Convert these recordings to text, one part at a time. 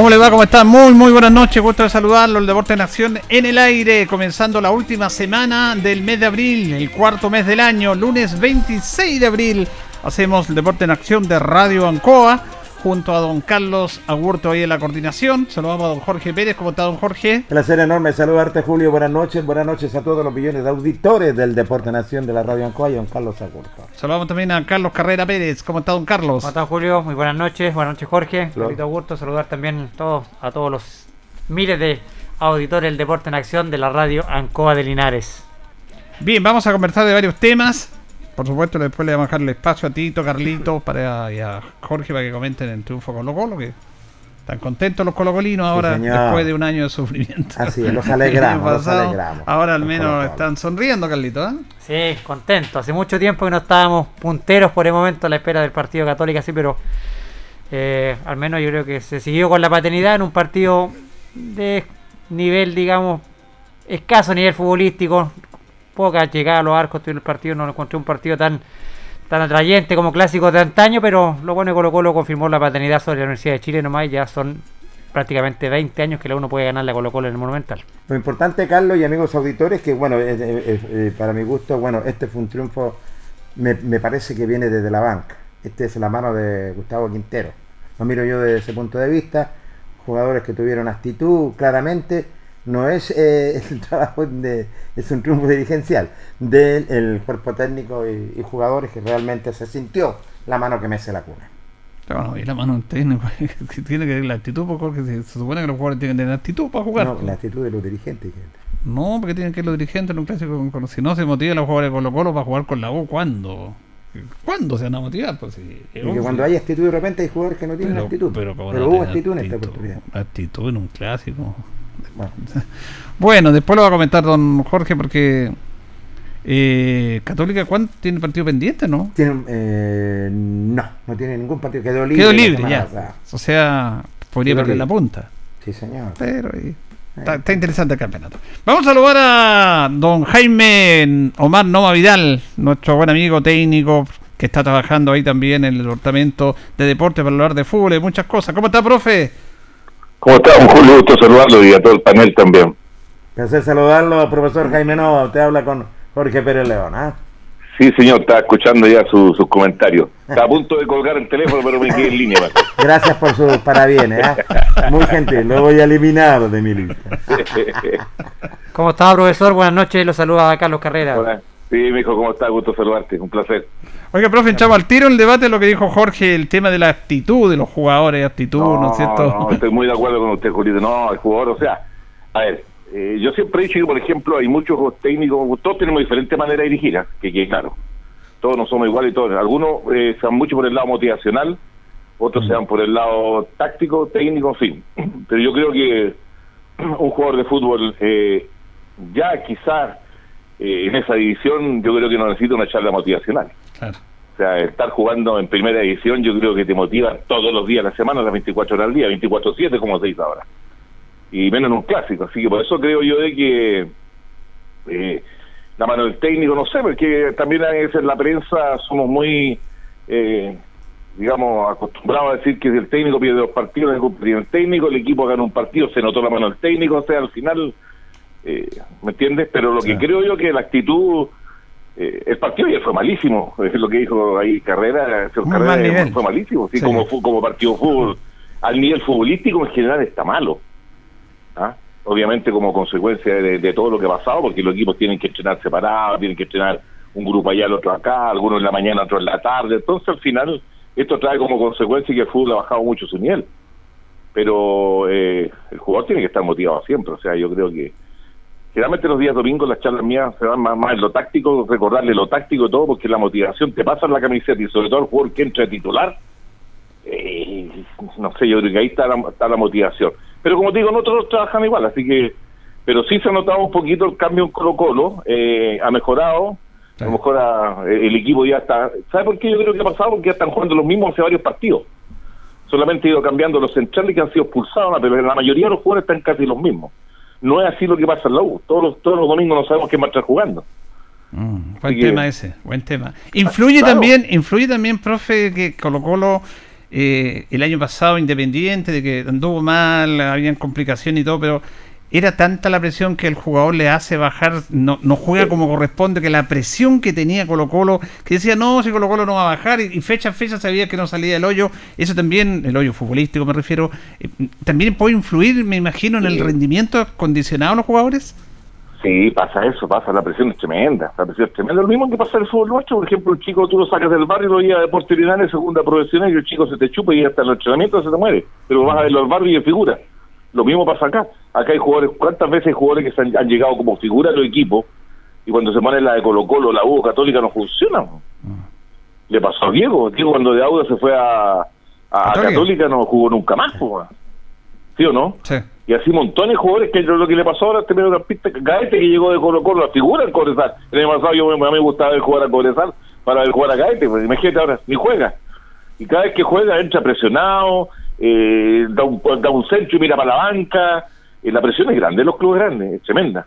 ¿Cómo le va? ¿Cómo está? Muy, muy buenas noches. Gusto de saludarlo. El Deporte en Acción en el aire. Comenzando la última semana del mes de abril, el cuarto mes del año, lunes 26 de abril. Hacemos el Deporte en Acción de Radio Ancoa junto a don Carlos Agurto ahí en la coordinación. Saludamos a don Jorge Pérez. ¿Cómo está don Jorge? Placer enorme saludarte Julio. Buenas noches. Buenas noches a todos los millones de auditores del Deporte Nación de la Radio Ancoa y don Carlos Agurto. Saludamos también a Carlos Carrera Pérez. ¿Cómo está don Carlos? ¿Cómo está Julio? Muy buenas noches. Buenas noches Jorge. Carlito Agurto. Saludar también todos, a todos los miles de auditores del Deporte en Acción de la Radio Ancoa de Linares. Bien, vamos a conversar de varios temas. Por supuesto, después le vamos a dejar el espacio a Tito, Carlito para, y a Jorge para que comenten el triunfo Colo Colo, que están contentos los colocolinos ahora, después de un año de sufrimiento. Así es, los alegramos, los alegramos. Ahora al menos están sonriendo, Carlito. ¿eh? Sí, contentos. Hace mucho tiempo que no estábamos punteros por el momento a la espera del partido católico, sí, pero eh, al menos yo creo que se siguió con la paternidad en un partido de nivel, digamos, escaso nivel futbolístico, poca llegada a los arcos en el partido, no encontré un partido tan tan atrayente como clásico de antaño, pero lo bueno es que Colo Colo confirmó la paternidad sobre la Universidad de Chile nomás, y ya son prácticamente 20 años que la uno puede ganar la Colo Colo en el Monumental. Lo importante, Carlos y amigos auditores, que bueno, eh, para mi gusto, bueno, este fue un triunfo, me, me, parece que viene desde la banca. Este es la mano de Gustavo Quintero. Lo miro yo desde ese punto de vista. Jugadores que tuvieron actitud, claramente no es eh, el trabajo de, es un triunfo dirigencial del cuerpo técnico y, jugadores que realmente se sintió la mano que mece la cuna. Claro, y la mano técnico tiene que tener la actitud, porque se, supone que los jugadores tienen que tener actitud para jugar. No, la actitud de los dirigentes. No, porque tienen que ir los dirigentes en un clásico. Si no se motivan los jugadores de Colo Colo para jugar con la U, ¿cuándo? ¿Cuándo se van a motivar? Pues, cuando hay actitud de repente hay jugadores que no tienen actitud. Pero, hubo actitud, en esta oportunidad. Actitud en un clásico. Bueno. después lo va a comentar don Jorge porque eh, Católica, ¿cuánto tiene partido pendiente, no? Tiene, eh, no, no tiene ningún partido. Quedó libre. Quedó libre, ya. O sea, podría perder la punta. Sí, señor. Pero Está, interesante el campeonato. Vamos a saludar a don Jaime Omar Nova Vidal, nuestro buen amigo técnico que está trabajando ahí también en el departamento de deporte para hablar de fútbol y muchas cosas. ¿Cómo está, profe? ¿Cómo está? Un Julio, gusto saludarlo y a todo el panel también. Placer saludarlo, profesor Jaime Nova. Usted habla con Jorge Pérez León, ¿ah? Sí, señor, estaba escuchando ya sus comentarios. Está a punto de colgar el teléfono, pero me quedé en línea. Gracias por sus parabienes. ¿eh? Muy gentil, lo voy a eliminar de mi lista. ¿Cómo está, profesor? Buenas noches, lo saluda Carlos Carrera. Hola. Sí, me dijo, ¿cómo está? Gusto saludarte, un placer. Oiga, profe, echamos al tiro el debate lo que dijo Jorge, el tema de la actitud de los jugadores, actitud, ¿no, es cierto? No, estoy muy de acuerdo con usted, Julito. No, el jugador, o sea, a ver, eh, yo siempre he dicho que, por ejemplo, hay muchos técnicos, todos tenemos diferentes maneras de dirigir, ¿ah? que, que claro, todos no somos iguales todos. Algunos eh, se van mucho por el lado motivacional, otros se van por el lado táctico, técnico, en fin. Pero yo creo que un jugador de fútbol, eh, ya quizás eh, en esa división, yo creo que no necesita una charla motivacional. O sea, estar jugando en primera división, yo creo que te motiva todos los días la semana, las 24 horas al día, 24-7, como se dice ahora y menos en un clásico. Así que por eso creo yo de que eh, la mano del técnico, no sé, porque también a veces en la prensa somos muy, eh, digamos, acostumbrados a decir que si el técnico pierde dos partidos, el técnico, el equipo gana un partido, se notó la mano del técnico, o sea, al final, eh, ¿me entiendes? Pero lo que creo yo que la actitud... el partido ya fue malísimo, es lo que dijo ahí Carrera, Carrera fue malísimo, sí, Como, como partido fútbol, al nivel futbolístico en general está malo. ¿ah? obviamente como consecuencia de, todo lo que ha pasado, porque los equipos tienen que entrenar separados, tienen que entrenar un grupo allá, el otro acá, algunos en la mañana, otros en la tarde, entonces al final esto trae como consecuencia que el fútbol ha bajado mucho su nivel, pero eh, el jugador tiene que estar motivado siempre, o sea, yo creo que generalmente los días domingos las charlas mías se van más, más en lo táctico, recordarle lo táctico y todo, porque la motivación te pasa en la camiseta y sobre todo el jugador que entra a titular, eh, no sé, yo creo que ahí está está la motivación pero como digo, nosotros trabajan igual, así que, pero sí se ha notado un poquito el cambio en Colo Colo, eh, ha mejorado, a lo mejor el equipo ya está, ¿sabe por qué yo creo que ha pasado? Porque ya están jugando los mismos hace varios partidos. Solamente ha ido cambiando los centrales que han sido expulsados, pero la mayoría de los jugadores están casi los mismos. No es así lo que pasa en la U. Todos los, todos los domingos no sabemos quién va a estar jugando. Mm, buen tema ese, buen tema. Influye también, influye también, profe, que Colo Colo eh, el año pasado Independiente, de que anduvo mal, habían complicaciones y todo, pero era tanta la presión que el jugador le hace bajar, no, no juega como corresponde, que la presión que tenía Colo Colo, que decía, no, si Colo Colo no va a bajar, y, fecha a fecha sabía que no salía del hoyo, eso también, el hoyo futbolístico me refiero, eh, también puede influir, me imagino, en el rendimiento condicionado de los jugadores. Sí, pasa eso, pasa, la presión es tremenda, la presión es tremenda. Lo mismo que pasa en el fútbol nuestro, por ejemplo, el chico tú lo sacas del barrio, lo llevas de portería en segunda profesional y el chico se te chupa y hasta el entrenamiento se te muere, pero vas a ver los barrios y figura. Lo mismo pasa acá. Acá hay jugadores, ¿cuántas veces hay jugadores que han, llegado como figura de los equipos y cuando se pone la de Colo Colo, la U Católica no funciona? Le pasó a Diego, Diego cuando de Auda se fue a, a Católica. No jugó nunca más, ¿sí o no? Sí. Y así montones de jugadores que lo que le pasó ahora a este mediocampista Gaete que llegó de Colo Colo la figura del Cobresal. El año pasado yo me, me gustaba ver jugar a Cobresal para ver jugar a Gaete pues imagínate ahora ni juega. Y cada vez que juega entra presionado eh, da, un, da un centro y mira para la banca eh, la presión es grande los clubes grandes es tremenda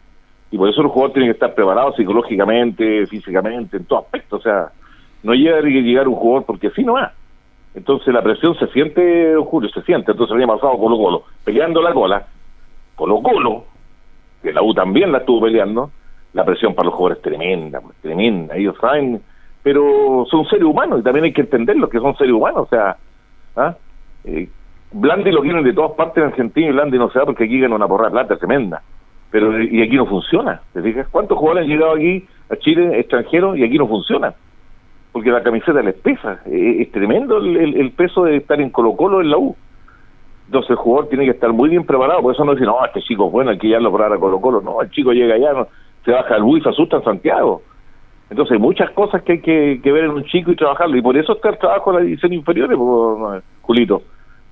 y por eso los jugadores tienen que estar preparados psicológicamente físicamente en todo aspecto o sea no llega a llegar un jugador porque así no va entonces la presión se siente, Julio, se siente. Entonces había pasado Colo Colo peleando la cola. Colo Colo, que la U también la estuvo peleando, la presión para los jugadores es tremenda, pues, tremenda. Ellos saben, pero son seres humanos y también hay que entenderlo que son seres humanos. O sea, ¿ah? Eh, Blandi lo quieren de todas partes en Argentina y Blandi no se da porque aquí ganan una porra plata tremenda. Pero y aquí no funciona. ¿Te fijas? ¿Cuántos jugadores han llegado aquí a Chile extranjeros y aquí no funciona? porque la camiseta les pesa. Eh, es, tremendo el, peso de estar en Colo Colo en la U. Entonces el jugador tiene que estar muy bien preparado, por eso no dice, no, este chico es bueno, hay que ya lo para Colo Colo. No, el chico llega allá, se baja al bus y se asusta en Santiago. Entonces hay muchas cosas que hay que, ver en un chico y trabajarlo. Y por eso está el trabajo de la división inferior, Julito,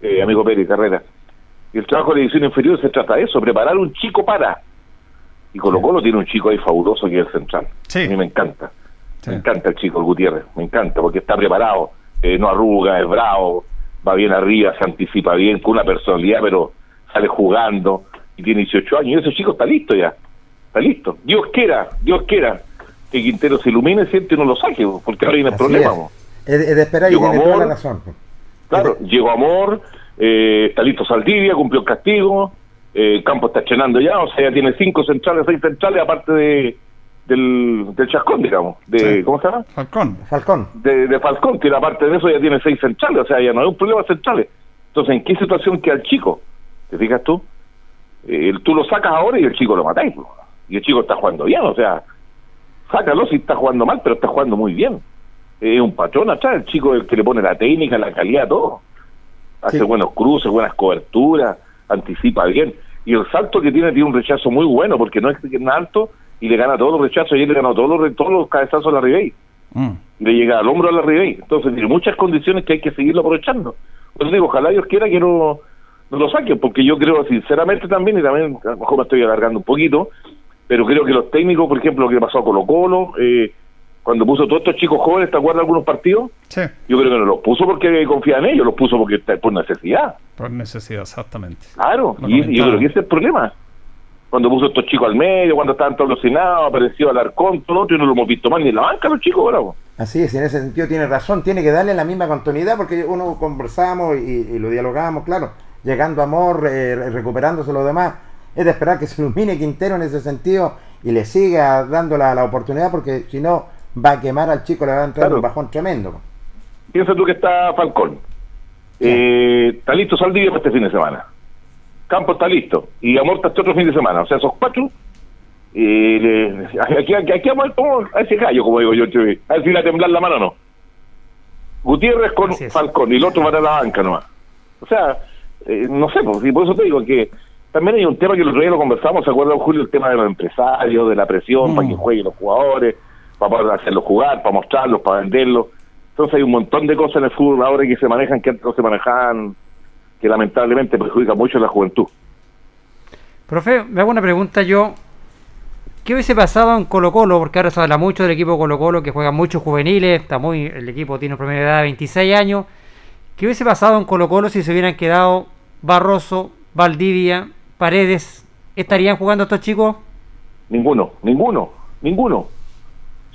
eh, amigo Pérez, carrera. Y el trabajo de la división inferior se trata de eso, preparar un chico para. Y Colo Colo tiene un chico ahí fabuloso que es el central. A mí me encanta me encanta el chico el Gutiérrez, me encanta, porque está preparado, eh, no arruga, es bravo, va bien arriba, se anticipa bien, con una personalidad, pero sale jugando, y tiene 18 años, y ese chico está listo ya, está listo. Dios quiera, Dios quiera que Quintero se ilumine siempre y no lo saque, porque ahora viene el problema. Es. es. de esperar y tiene toda la razón. Claro, llegó Amor, eh, está listo Saldivia, cumplió el castigo, eh, Campo está estrenando ya, o sea, ya tiene cinco centrales, seis centrales, aparte de del, del Chascón, digamos, de, ¿cómo se llama? Falcón. Falcón. De, de Falcón, que aparte de eso ya tiene seis centrales, o sea, ya no hay un problema centrales. Entonces, ¿en qué situación queda el chico? ¿Te fijas tú? Eh, tú lo sacas ahora y el chico lo matáis. Y el chico está jugando bien, o sea, sácalo si está jugando mal, pero está jugando muy bien. Es un patrón atrás, el chico el que le pone la técnica, la calidad, todo. Hace buenos cruces, buenas coberturas, anticipa bien. Y el salto que tiene tiene un rechazo muy bueno, porque no es que es alto y le gana todos los rechazos. y él le ganó todos los, todos los cabezazos a la Ribey. Mm. Le llega al hombro a la Ribey. Entonces tiene muchas condiciones que hay que seguirlo aprovechando. Pues digo, ojalá Dios quiera que no, no lo saquen, porque yo creo sinceramente también, y también a lo mejor me estoy alargando un poquito, pero creo que los técnicos, por ejemplo, lo que pasó a Colo Colo, eh, cuando puso todos estos chicos jóvenes, ¿te acuerdas de algunos partidos? Sí. Yo creo que no los puso porque confía en ellos, los puso porque por necesidad. Por necesidad, exactamente. Claro, y, yo creo que ese es el problema. Cuando puso estos chicos al medio, cuando estaban todos alucinados, apareció Alarcón, todo otro, y no lo hemos visto más ni en la banca los chicos, bravo. Así es, en ese sentido tiene razón, tiene que darle la misma continuidad porque uno conversamos y, lo dialogamos, claro, llegando a amor, eh, recuperándose lo demás es de esperar que se ilumine Quintero en ese sentido y le siga dando la, la oportunidad porque si no va a quemar al chico, le va a entrar un bajón tremendo. Piensa tú que está Falcón. Eh, está listo Saldivia para este fin de semana. Campo está listo. Y Amor está este otro fin de semana. O sea, esos cuatro. Eh, aquí, aquí, aquí vamos a ese gallo, como digo yo. A ver si a temblar la mano o no. Gutiérrez con Falcón y el otro va a la banca nomás. O sea, eh, no sé, pues, por eso te digo que también hay un tema que el otro día lo conversamos, ¿se acuerda, Julio? El tema de los empresarios, de la presión para que mm. jueguen los jugadores, para poder hacerlos jugar, para mostrarlos, para venderlos. Entonces hay un montón de cosas en el fútbol ahora que se manejan que antes no se manejaban, que lamentablemente perjudica mucho a la juventud. Profe, me hago una pregunta yo. ¿Qué hubiese pasado en Colo Colo? Porque ahora se habla mucho del equipo Colo Colo, que juega muchos juveniles, está muy, el equipo tiene un promedio de edad de 26 años. ¿Qué hubiese pasado en Colo Colo si se hubieran quedado Barroso, Valdivia, Paredes, ¿estarían jugando estos chicos? Ninguno, ninguno, ninguno.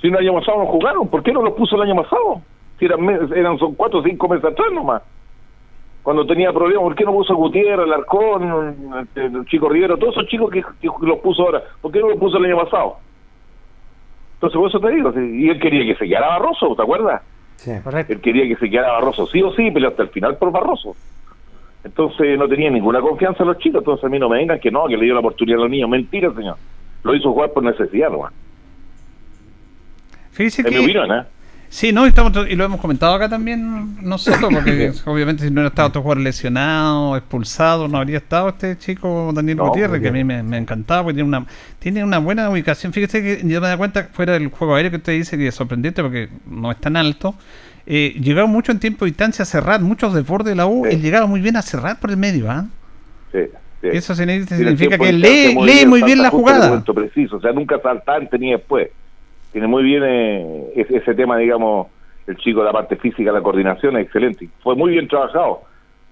Si el año pasado no jugaron, ¿por qué no los puso el año pasado? Si eran, eran son cuatro o cinco meses atrás nomás. Cuando tenía problemas, ¿por qué no puso Gutiérrez, el Arcón, el, Chico Rivero, todos esos chicos que, los puso ahora? ¿Por qué no los puso el año pasado? Entonces, por eso te digo, y él quería que se quedara Barroso, ¿te acuerdas? Sí, correcto. Él quería que se quedara Barroso, sí o sí, pero hasta el final por Barroso. Entonces no tenía ninguna confianza en los chicos, entonces a mí no me vengan que no, que le dio la oportunidad a los niños. Mentira, señor. Lo hizo jugar por necesidad, nomás. Fíjese que... Sí, no, estamos, y lo hemos comentado acá también nosotros, porque obviamente si no hubiera estado otro jugador lesionado, expulsado, no habría estado este chico Daniel Gutiérrez, que a mí me, me, encantaba, porque tiene una, tiene una buena ubicación. Fíjese que yo me da cuenta, fuera del juego aéreo que usted dice, que es sorprendente porque no es tan alto, eh, llegaba mucho en tiempo y distancia a cerrar, muchos desbordes de la U, él llegaba muy bien a cerrar por el medio, ¿ah? Sí, Eso significa que lee, lee muy bien la jugada. preciso, o sea, nunca saltante ni después. Tiene muy bien eh, ese, tema, digamos, el chico, la parte física, la coordinación, es excelente. Fue muy bien trabajado.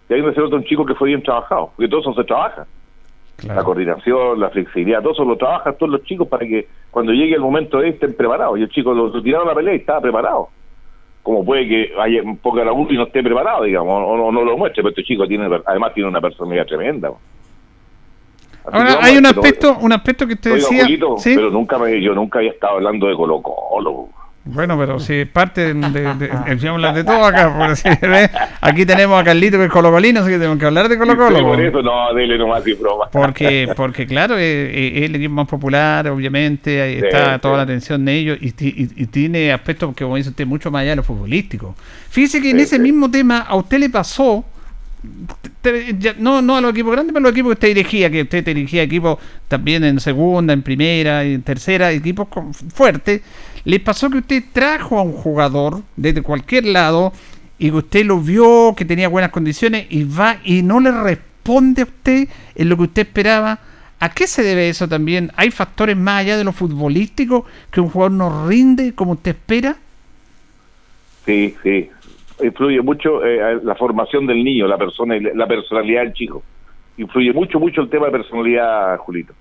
Y hay un un chico que fue bien trabajado, porque todo eso se trabaja. La coordinación, la flexibilidad, todo eso lo trabajan todos los chicos para que cuando llegue el momento de estén preparados. Y el chico lo, lo tiraron a la pelea y estaba preparado como puede que haya un poco la y no esté preparado, digamos, o no, lo muestre, pero este chico tiene, además tiene una personalidad tremenda. Ahora hay un aspecto, un aspecto que usted decía, pero nunca me, yo nunca había estado hablando de Colo Colo. Bueno, pero si parte de, de, de, hablar de todo acá, por si aquí tenemos a Carlito que es colocolino, así que tenemos que hablar de Colo Colo. por eso no, dele nomás y broma. Porque, porque claro, eh, eh, es, el equipo más popular, obviamente, ahí está toda la atención de ellos y, y, tiene aspectos que, como dice usted, mucho más allá de lo futbolístico. Fíjese que en ese mismo tema a usted le pasó no, no a los equipos grandes, pero a los equipos que usted dirigía, que usted dirigía equipos también en segunda, en primera, en tercera, equipos fuertes ¿Le pasó que usted trajo a un jugador desde cualquier lado y que usted lo vio, que tenía buenas condiciones y va y no le responde a usted en lo que usted esperaba? ¿A qué se debe eso también? ¿Hay factores más allá de lo futbolístico que un jugador no rinde como usted espera? Sí, sí. Influye mucho eh, la formación del niño, la persona, la personalidad del chico. influye mucho, mucho el tema de personalidad, Julito.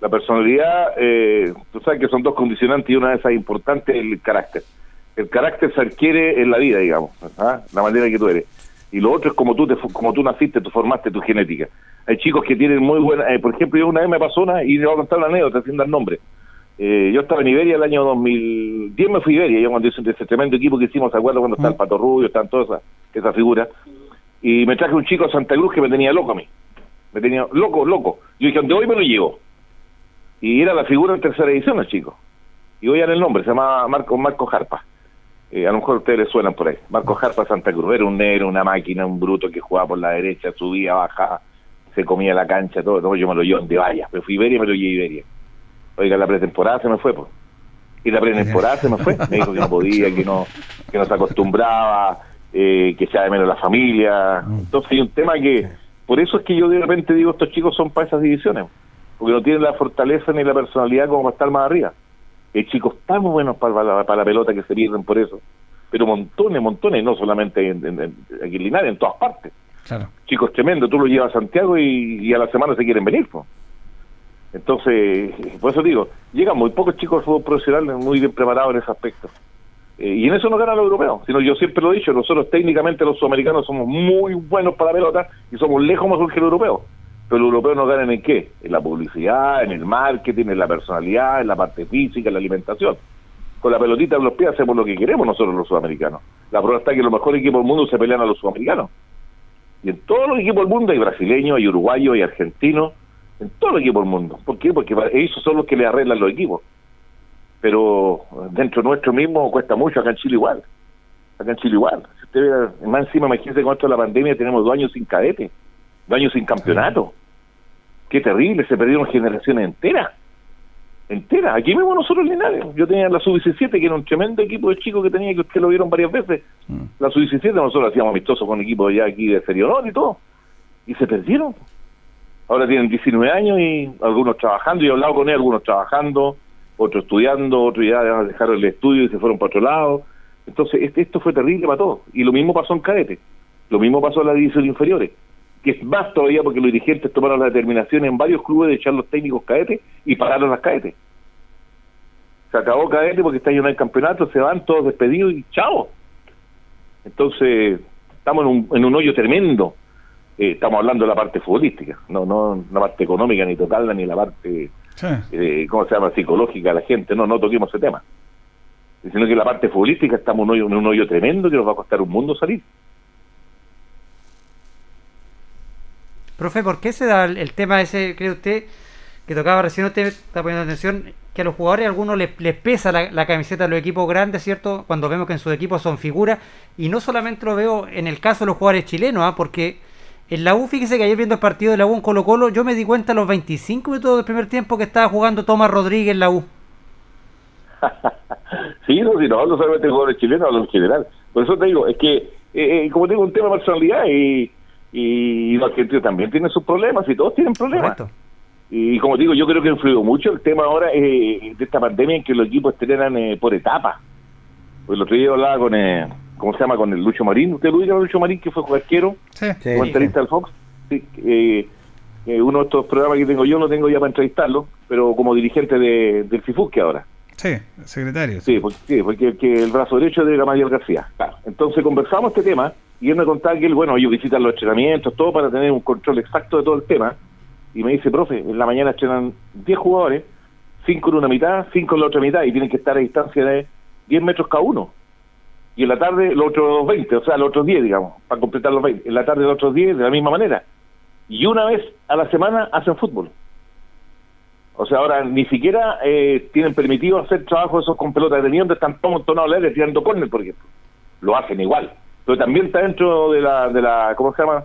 La personalidad, eh, tú sabes que son dos condicionantes y una de esas importantes es el carácter. El carácter se adquiere en la vida, digamos, ¿ah? la manera que tú eres. Y lo otro es como tú, te, como tú naciste, tú formaste tu genética. Hay chicos que tienen muy buena, eh, por ejemplo, yo una vez me pasó una, y le voy a contar una anécdota sin dar nombre. Eh, yo estaba en Iberia el año 2010, me fui a Iberia, yo cuando hice ese tremendo equipo que hicimos, ¿se acuerdan cuando está el Pato Rubio, están todas esas esa figuras? Y me traje un chico a Santa Cruz que me tenía loco a mí. Me tenía loco, loco. Yo dije, donde hoy me lo llevo. Y era la figura en tercera edición el chico. Y voy a dar el nombre, se llamaba Marco, Marco Jarpa. Eh, a lo mejor ustedes le suenan por ahí. Marco Jarpa Santa Cruz. Era un negro, una máquina, un bruto que jugaba por la derecha, subía, bajaba, se comía la cancha, todo. No, yo me lo llevo donde vaya. Me fui a Iberia me lo llevé a Iberia. Oiga, la pretemporada se me fue, pues. Y la pretemporada se me fue. Me dijo que no podía, que no, que no se acostumbraba, eh, que sea de menos la familia. Entonces hay un tema que... Por eso es que yo de repente digo, estos chicos son para esas divisiones porque no tienen la fortaleza ni la personalidad como para estar más arriba. Hay chicos tan buenos para la, para la pelota que se pierden por eso, pero montones, montones, no solamente en, en, aquí en Linares, en todas partes. Chicos tremendos, tú los llevas a Santiago y, a la semana se quieren venir. Entonces, por eso digo, llegan muy pocos chicos al fútbol profesional muy bien preparados en ese aspecto. Eh, y en eso no ganan los europeos, sino yo siempre lo he dicho, nosotros técnicamente los sudamericanos somos muy buenos para la pelota y somos lejos más que los europeos pero los europeos no ganan en qué? En la publicidad, en el marketing, en la personalidad, en la parte física, en la alimentación. Con la pelotita en los pies hacemos lo que queremos nosotros los sudamericanos. La prueba está que los mejores equipos del mundo se pelean a los sudamericanos. Y en todos los equipos del mundo hay brasileños, hay uruguayos, hay argentinos, en todos los equipos del mundo. ¿Por qué? Porque ellos son los que le arreglan los equipos. Pero dentro nuestro mismo cuesta mucho, acá en Chile igual. Acá en Chile igual. Si usted ve, más encima, imagínese con esto de la pandemia tenemos dos años sin cadete, dos años sin campeonato qué terrible, se perdieron generaciones enteras. Enteras. Aquí mismo nosotros en Linares. Yo tenía la Sub-17, que era un tremendo equipo de chicos que tenía, que ustedes lo vieron varias veces. Mm. La Sub-17 nosotros hacíamos amistosos con equipos ya aquí de Serie Honor y todo. Y se perdieron. Ahora tienen 19 años y algunos trabajando. Yo he hablado con ellos, algunos trabajando, otros estudiando, otros ya dejaron el estudio y se fueron para otro lado. Entonces, este, esto fue terrible para todos. Y lo mismo pasó en Cadete. Lo mismo pasó en la división inferiores que es más todavía porque los dirigentes tomaron la determinación en varios clubes de echar los técnicos cadetes y pararon las cadetes. Se acabó cadete porque está lleno el campeonato, se van todos despedidos y chao. Entonces, estamos en un, en un hoyo tremendo. Eh, estamos hablando de la parte futbolística, no no la parte económica ni total ni la parte, eh, ¿cómo se llama?, psicológica de la gente. No, no toquemos ese tema. Sino que la parte futbolística estamos en un hoyo, en un hoyo tremendo que nos va a costar un mundo salir. Profe, ¿por qué se da el, tema ese, cree usted, que tocaba recién usted está poniendo atención, que a los jugadores a algunos les, pesa la, camiseta de los equipos grandes, ¿cierto? Cuando vemos que en sus equipos son figuras, y no solamente lo veo en el caso de los jugadores chilenos, ¿ah? porque en la U, fíjese que ayer viendo el partido de la U en Colo Colo, yo me di cuenta a los 25 minutos del primer tiempo que estaba jugando Tomás Rodríguez en la U. sí, no, si no, no solamente jugadores chilenos, hablo en general. Por eso te digo, es que, eh, eh como tengo un tema de personalidad y y los argentinos también tienen sus problemas y todos tienen problemas. Y como digo, yo creo que ha influido mucho el tema ahora eh, de esta pandemia en que los equipos estrenan eh, por etapas. Pues el otro día hablaba con, eh, ¿cómo se llama? Con el Lucho Marín. ¿Usted lo ubica Lucho Marín, que fue jugador sí. comentarista del Fox? Sí, eh, uno de estos programas que tengo yo lo tengo ya para entrevistarlo, pero como dirigente de, del FIFUSque ahora. Sí, secretario. Sí, porque, sí, porque el, brazo derecho de Gamaliel García. Claro. Entonces conversamos este tema y él me contaba que él, bueno, ellos visitan los entrenamientos, todo para tener un control exacto de todo el tema. Y me dice, profe, en la mañana estrenan 10 jugadores, 5 en una mitad, 5 en la otra mitad, y tienen que estar a distancia de 10 metros cada uno. Y en la tarde los otros 20, o sea, los otros 10, digamos, para completar los 20. En la tarde los otros 10 de la misma manera. Y una vez a la semana hacen fútbol. O sea, ahora ni siquiera eh, tienen permitido hacer trabajo esos con pelotas de donde están todos tonados aire tirando córner, por ejemplo. Lo hacen igual pero también está dentro de la, de la ¿cómo se llama?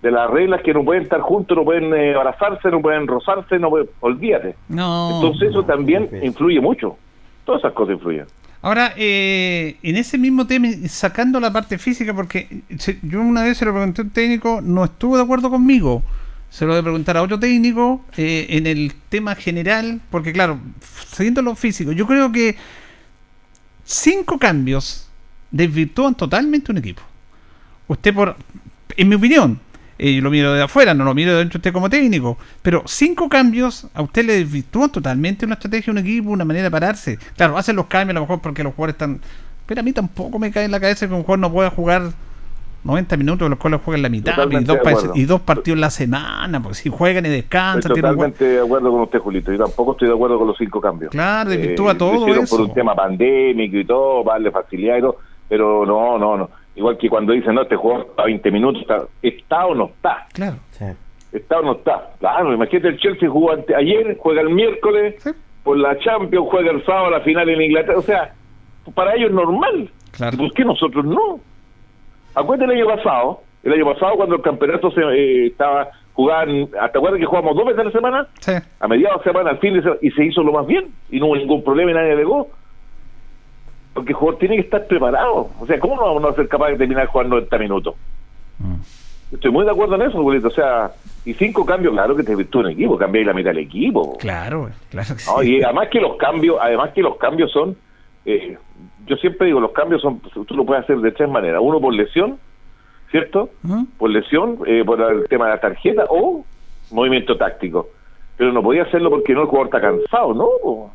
De las reglas que no pueden estar juntos, no pueden eh, abrazarse, no pueden rozarse, no pueden, olvídate. No. Entonces eso también influye mucho. Todas esas cosas influyen. Ahora, eh, en ese mismo tema, sacando la parte física, porque yo una vez se lo pregunté a un técnico, no estuvo de acuerdo conmigo. Se lo voy a preguntar a otro técnico eh, en el tema general, porque claro, siguiendo lo físico, yo creo que cinco cambios desvirtúan totalmente un equipo. Usted, por, en mi opinión, eh, yo lo miro de afuera, no lo miro de dentro usted como técnico. Pero cinco cambios a usted le desvirtúan totalmente una estrategia, un equipo, una manera de pararse. Claro, hacen los cambios a lo mejor porque los jugadores están. Pero a mí tampoco me cae en la cabeza que un jugador no pueda jugar 90 minutos, los cuales juegan la mitad y dos, y dos, partidos en la semana, porque si juegan y descansan. Estoy totalmente de acuerdo con usted, Julito. Yo tampoco estoy de acuerdo con los cinco cambios. Claro, desvirtúa eh, todo eso. Por un tema pandémico y todo, para darle facilidad y todo, pero no, no, no. Igual que cuando dicen, no, este jugador a 20 minutos, está, está o no está. Claro. Está o no está. Claro, imagínate, el Chelsea jugó ayer, juega el miércoles, por la Champions, juega el sábado la final en Inglaterra. O sea, para ellos es normal. Claro. ¿Por qué nosotros no? Acuérdate el año pasado, el año pasado cuando el campeonato se eh, estaba jugando, ¿te acuerdas que jugamos dos veces a la semana? Sí. A mediados de semana, al fin de semana, y se hizo lo más bien, y no hubo ningún problema y nadie alegó. Porque el jugador tiene que estar preparado. O sea, ¿cómo no vamos a ser capaces de terminar jugando 90 minutos? Mm. Estoy muy de acuerdo en eso, O sea, y cinco cambios, claro que te virtúa un equipo, cambiáis la mitad del equipo. Claro, claro que Y además que los cambios, además que los cambios son, eh, yo siempre digo, los cambios son, tú lo puedes hacer de tres maneras. Uno por lesión, ¿cierto? Por lesión, eh, por el tema de la tarjeta o movimiento táctico. Pero no podía hacerlo porque no el jugador está cansado, ¿no?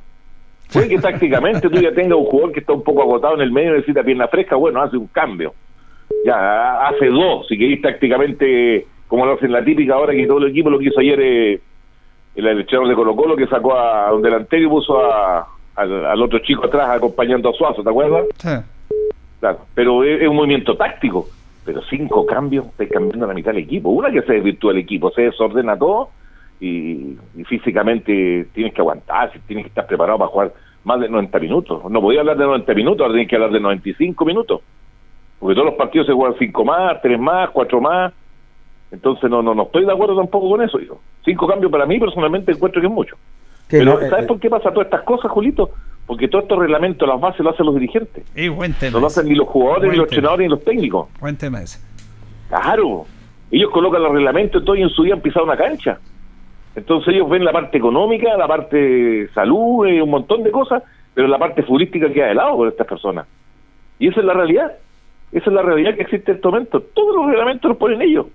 Puede que tácticamente tú ya tengas un jugador que está un poco agotado en el medio y necesita pierna fresca, bueno, hace un cambio. Ya, hace dos, si queréis tácticamente, como lo hacen la típica ahora que todo el equipo lo que hizo ayer eh, el entrenador de Colo Colo que sacó a un delantero y puso a, al, otro chico atrás acompañando a Suazo, ¿te acuerdas? Sí. Claro, pero es, un movimiento táctico. Pero cinco cambios, estás cambiando la mitad del equipo. Una que se desvirtúa el equipo, se desordena todo y, físicamente tienes que aguantar, tienes que estar preparado para jugar más de 90 minutos. No podía hablar de 90 minutos, ahora tienes que hablar de 95 minutos. Porque todos los partidos se juegan cinco más, tres más, cuatro más. Entonces no, no, no estoy de acuerdo tampoco con eso. Digo. Cinco cambios para mí personalmente encuentro que es mucho. Pero, ¿sabes eh, por qué pasa todas estas cosas, Julito? Porque todos estos reglamentos, las bases, lo hacen los dirigentes. no lo hacen ni los jugadores, ni los entrenadores, ni los técnicos. Buen tema ese. Claro. Ellos colocan los reglamentos todo y en su día han pisado una cancha. Entonces ellos ven la parte económica, la parte de salud, y un montón de cosas, pero la parte futbolística queda de lado con estas personas. Y esa es la realidad. Esa es la realidad que existe en este momento. Todos los reglamentos los ponen ellos.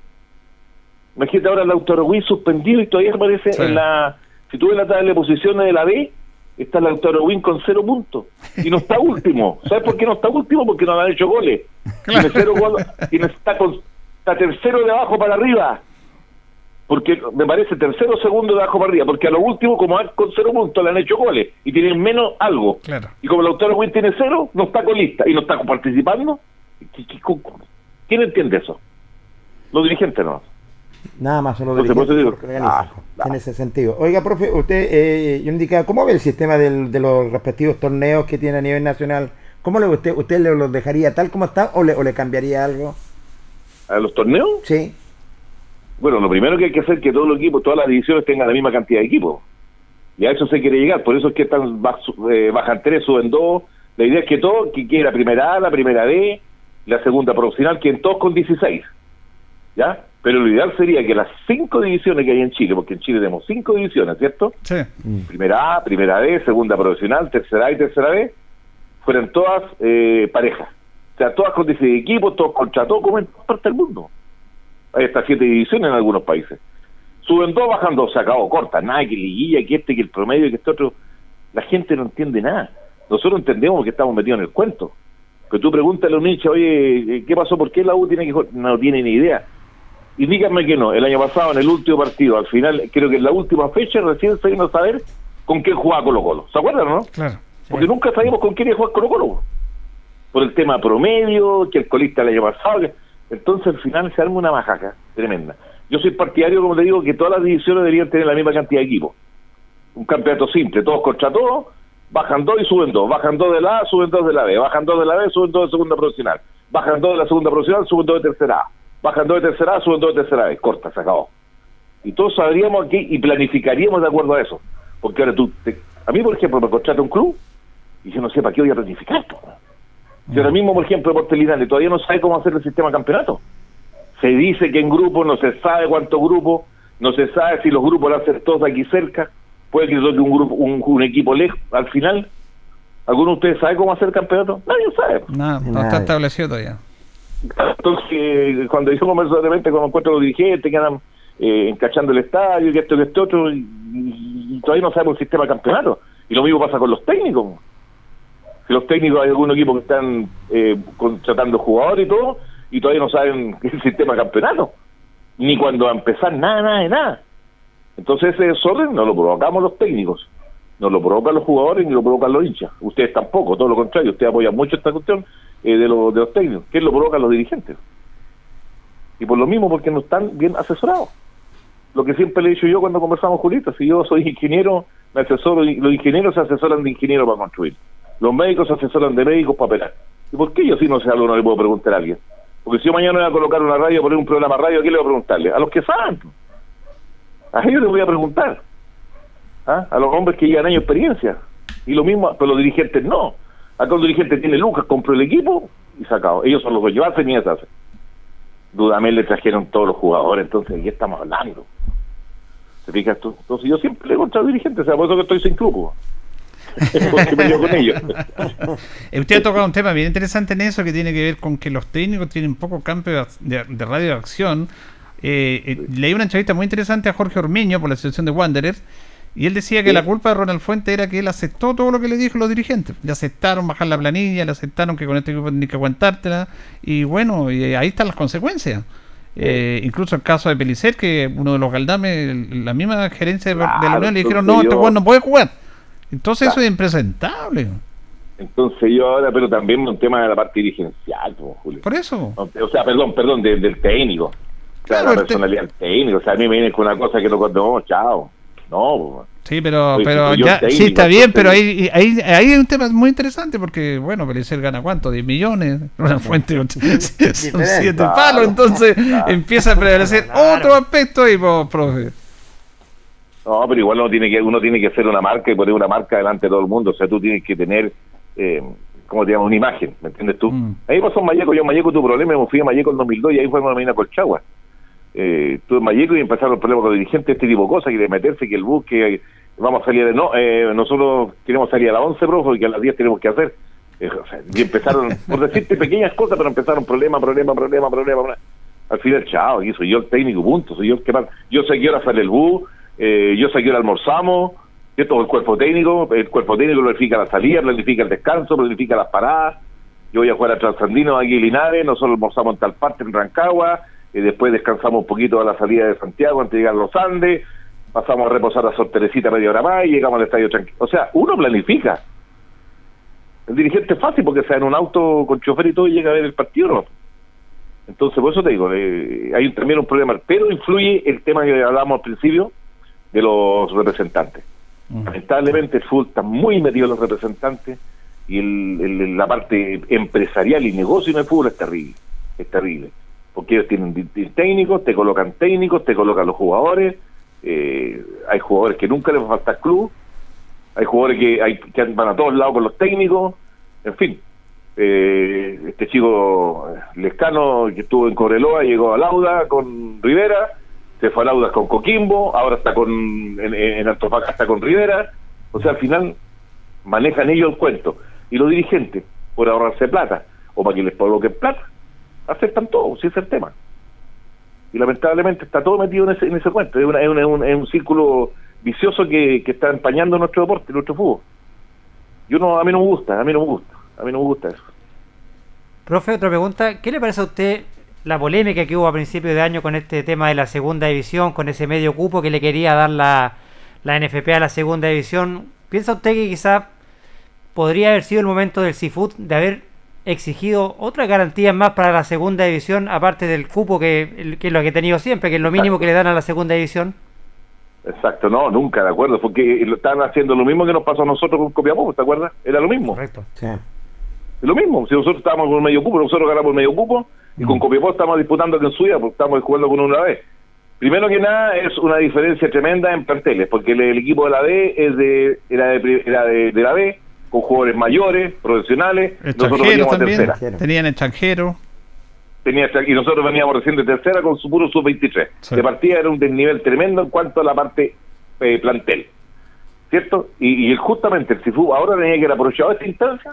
Imagínate ahora el Autoroguín suspendido y todavía aparece en la si tú ves la tabla de posiciones de la B, está el Lautaro Win con cero puntos. Y no está último. ¿Sabes por qué no está último? Porque no han hecho goles. Tiene cero goles. Tiene, está, con, está tercero de abajo para arriba. Porque me parece tercero segundo de abajo para arriba. Porque a lo último, como con cero puntos, le han hecho goles. Y tienen menos algo. Claro. Y como el Lautaro Win tiene cero, no está con lista. Y no está participando. ¿Quién entiende eso? Los dirigentes no. Nada más, solo de ah, en ese sentido. Oiga, profe, usted, eh, yo indicaba, ¿cómo ve el sistema del, de los respectivos torneos que tiene a nivel nacional? ¿Cómo le usted, usted le los dejaría tal como está o le, o le cambiaría algo? ¿A los torneos? Sí. Bueno, lo primero que hay que hacer es que todos los equipos, todas las divisiones tengan la misma cantidad de equipos. Y a eso se quiere llegar, por eso es que están eh, bajan tres, suben dos. La idea es que todo, que quiera la primera A, la primera B, la segunda profesional, que en todos con 16. ¿Ya? Pero lo ideal sería que las cinco divisiones que hay en Chile, porque en Chile tenemos cinco divisiones, ¿cierto? Sí. Mm. Primera A, primera B, segunda profesional, tercera A y tercera B, fueran todas eh, parejas. O sea, todas con 16 equipos, todos contra todos, como en parte del mundo. Hay hasta siete divisiones en algunos países. Suben dos, bajan dos, se acabó, corta. Nada, que liguilla, que este, que el promedio, que este otro. La gente no entiende nada. Nosotros entendemos que estamos metidos en el cuento. Que tú pregúntale a un hincha, oye, ¿qué pasó? ¿Por qué la U tiene que No tiene ni idea y díganme que no, el año pasado en el último partido, al final, creo que en la última fecha recién salimos a saber con quién jugaba Colo Colo. ¿Se acuerdan, no? Claro. Porque nunca sabíamos con quién iba a jugar Colo Colo. Por el tema promedio, que el colista el año pasado. Entonces al final se arma una majaca tremenda. Yo soy partidario, como te digo, que todas las divisiones deberían tener la misma cantidad de equipos. Un campeonato simple, todos contra todos, bajan dos y suben dos. Bajan dos de la A, suben dos de la B. Bajan dos de la B, suben dos de segunda profesional. Bajan dos de la segunda profesional, suben dos de tercera A bajan dos de tercera suben dos de tercera vez, corta, se acabó. Y todos sabríamos aquí y planificaríamos de acuerdo a eso. Porque ahora tú, a mí por ejemplo, me contrata un club y yo no sé para qué voy a planificar. Si ahora mismo, por ejemplo, Portelinale todavía no sabe cómo hacer el sistema campeonato. Se dice que en grupo no se sabe cuántos grupos, no se sabe si los grupos van a ser todos aquí cerca, puede que toque un grupo, un, equipo lejos al final. ¿Alguno de ustedes sabe cómo hacer el campeonato? Nadie sabe. no está establecido todavía. Entonces, cuando yo converso de repente con encuentro los dirigentes que andan eh, encachando el estadio, y esto y esto otro, y, todavía no sabemos el sistema de campeonato. Y lo mismo pasa con los técnicos. Los técnicos hay algunos equipos que están eh, contratando jugadores y todo, y todavía no saben el sistema campeonato. Ni cuando va a empezar nada, nada de nada. Entonces ese desorden no lo provocamos los técnicos, no lo provocan los jugadores ni lo provocan los hinchas. Ustedes tampoco, todo lo contrario, ustedes apoyan mucho esta cuestión eh, de, los, de los técnicos. ¿Qué lo provocan los dirigentes? Y por lo mismo, porque no están bien asesorados. Lo que siempre le he dicho yo cuando conversamos, Julito, si yo soy ingeniero, me asesoro, los ingenieros se asesoran de ingenieros para construir. Los médicos se asesoran de médicos para operar. ¿Y por qué yo si no sé algo no le puedo preguntar a alguien? Porque si yo mañana voy a colocar una radio, poner un programa radio, ¿a quién le voy a preguntarle? A los que saben. A ellos les voy a preguntar. ¿Ah? A los hombres que llevan años de experiencia. Y lo mismo, pero los dirigentes no. Acá un dirigente tiene Lucas, compró el equipo y sacado. Ellos son los que hacen y deshacen. Dudamel le trajeron todos los jugadores, entonces ¿de qué estamos hablando? ¿Te fijas tú? Entonces yo siempre le los dirigentes, o sea, por eso que estoy sin club. Porque me con ellos. Usted ha tocado un tema bien interesante en eso que tiene que ver con que los técnicos tienen poco campo de, de radio de acción eh, eh, leí una entrevista muy interesante a Jorge Ormeño por la asociación de Wanderers y él decía que la culpa de Ronald Fuente era que él aceptó todo lo que le dijo los dirigentes. Le aceptaron bajar la planilla, le aceptaron que con este equipo tenía que aguantártela y bueno, y ahí están las consecuencias. Eh, incluso el caso de Pelicer, que uno de los Galdames, la misma gerencia de, la Unión le dijeron, no, este jugador no puede jugar. Entonces eso es impresentable. Entonces yo ahora, pero también un tema de la parte dirigencial, Julio. Por eso. O sea, perdón, perdón, del técnico la personalidad técnica. O sea, a mí me viene con una cosa que no, no chao. No, Sí, pero, pero ya, sí está bien, pero ahí, ahí, ahí hay un tema muy interesante porque, bueno, Pelicer gana cuánto, 10 millones, una fuente son 7 palos, entonces empieza a prevalecer otro aspecto ahí, profe. No, pero igual uno tiene que uno tiene que ser una marca y poner una marca delante de todo el mundo, o sea, tú tienes que tener, eh, como digamos, una imagen, ¿me entiendes tú? Mm. Ahí pasó en Mayeco, yo en Mayeco tuve problemas, me fui a Mayeco en 2002 y ahí fue una mina Colchagua eh, tuve en Mayeco y empezaron los problemas con los dirigentes, este tipo de cosas, que de meterse, que el bus, que vamos a salir de... No, eh, nosotros queremos salir a las 11, profe, y que a las 10 tenemos que hacer. Eh, y empezaron, por decirte pequeñas cosas, pero empezaron problema, problema, problema, problema. Al final, chao, y soy yo el técnico, punto, soy yo el que más. Yo sé que ahora sale el bus, eh, yo sé que almorzamos, todo el cuerpo técnico, el cuerpo técnico planifica la salida, planifica el descanso, planifica las paradas. Yo voy a jugar a Transandino, aquí en Linares, nosotros almorzamos en tal parte, en Rancagua, y después descansamos un poquito a la salida de Santiago antes de llegar a los Andes, pasamos a reposar a Sor Teresita media hora más y llegamos al estadio tranquilo. O sea, uno planifica. El dirigente es fácil porque está en un auto con chofer y todo y llega a ver el partido, ¿no? Entonces, por eso te digo, eh, hay también un problema, pero influye el tema que hablábamos al principio de los representantes. Lamentablemente el fútbol está muy metido en los representantes y el, la parte empresarial y negocio en el fútbol es terrible, es terrible porque ellos tienen técnicos, te colocan técnicos, te colocan los jugadores, eh, hay jugadores que nunca les falta club, hay jugadores que, hay, que van a todos lados con los técnicos, en fin. Eh, este chico Lescano que estuvo en Coreloa llegó a Lauda con Rivera, se fue a Lauda con Coquimbo, ahora está con en, en Antofagasta con Rivera, o sea, al final manejan ellos el cuento. Y los dirigentes, por ahorrarse plata, o para que les coloquen plata, aceptan todo, si es el tema. Y lamentablemente está todo metido en ese, en ese cuento. Es, un, círculo vicioso que, está empañando nuestro deporte, nuestro fútbol. Yo no, a mí no me gusta, a mí no me gusta, a mí no me gusta eso. Profe, otra pregunta. ¿Qué le parece a usted la polémica que hubo a principio de año con este tema de la segunda división, con ese medio cupo que le quería dar la, la NFP a la segunda división? ¿Piensa usted que quizá podría haber sido el momento del Seafood de haber exigido otras garantías más para la segunda división, aparte del cupo que, que es lo que he tenido siempre, que es lo mínimo que le dan a la segunda división? Exacto, no, nunca, de acuerdo, porque estaban haciendo lo mismo que nos pasó a nosotros con Copiapó, ¿te acuerdas? Era lo mismo. Correcto. Sí. Lo mismo, si nosotros estábamos con medio cupo, nosotros ganamos el medio cupo, y con mm. Copiapó estamos disputando que en Suya, porque estamos jugando con una vez. Primero que nada, es una diferencia tremenda en planteles, porque el, equipo de la B es de, era, de, era de la B, con jugadores mayores, profesionales. Nosotros veníamos tercera. Tenían extranjeros. Tenía, y nosotros veníamos recién de tercera con su puro sub-23. De partida era un desnivel tremendo en cuanto a la parte eh, plantel. ¿Cierto? Y, y, justamente el CIFU ahora tenía que haber aprovechado esta instancia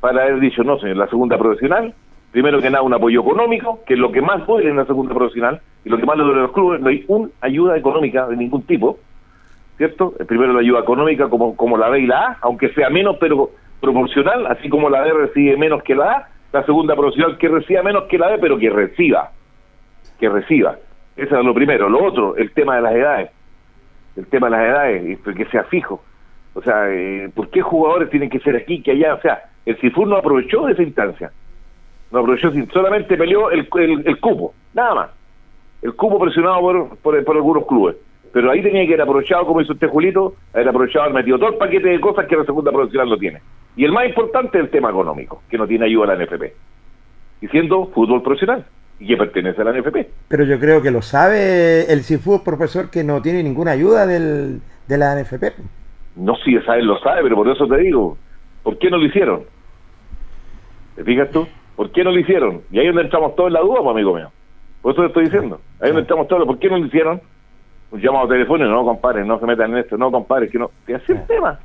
para haber dicho, no, señor, la segunda profesional primero que nada un apoyo económico, que es lo que más duele en la segunda profesional, y lo que más le duele a los clubes, no hay una ayuda económica de ningún tipo, ¿cierto? Primero la ayuda económica como, como la B y la A, aunque sea menos, pero proporcional, así como la B recibe menos que la A, la segunda profesional que reciba menos que la B, pero que reciba, que reciba. Eso es lo primero. Lo otro, el tema de las edades. El tema de las edades, que sea fijo. O sea, eh, ¿por qué jugadores tienen que ser aquí, que allá? O sea, el CIFUR no aprovechó de esa instancia. No aprovechó, solamente peleó el, el, cupo, nada más. El cupo presionado por, por, por algunos clubes pero ahí tenía que haber aprovechado, como hizo usted, Julito, haber aprovechado, haber metido todo el paquete de cosas que la segunda profesional no tiene. Y el más importante es el tema económico, que no tiene ayuda a la NFP. Y siendo fútbol profesional, y que pertenece a la NFP. Pero yo creo que lo sabe el CIFU, profesor, que no tiene ninguna ayuda del, de la NFP. No, sí, él lo sabe, pero por eso te digo, ¿por qué no lo hicieron? ¿Te fijas tú? ¿Por qué no lo hicieron? Y ahí es donde entramos todos en la duda, pues, amigo mío. Por eso te estoy diciendo. Ahí es donde entramos todos. ¿Por qué no lo hicieron? un llamado telefónico, no compadre, no se metan en esto, no compadre, que no, y así el tema.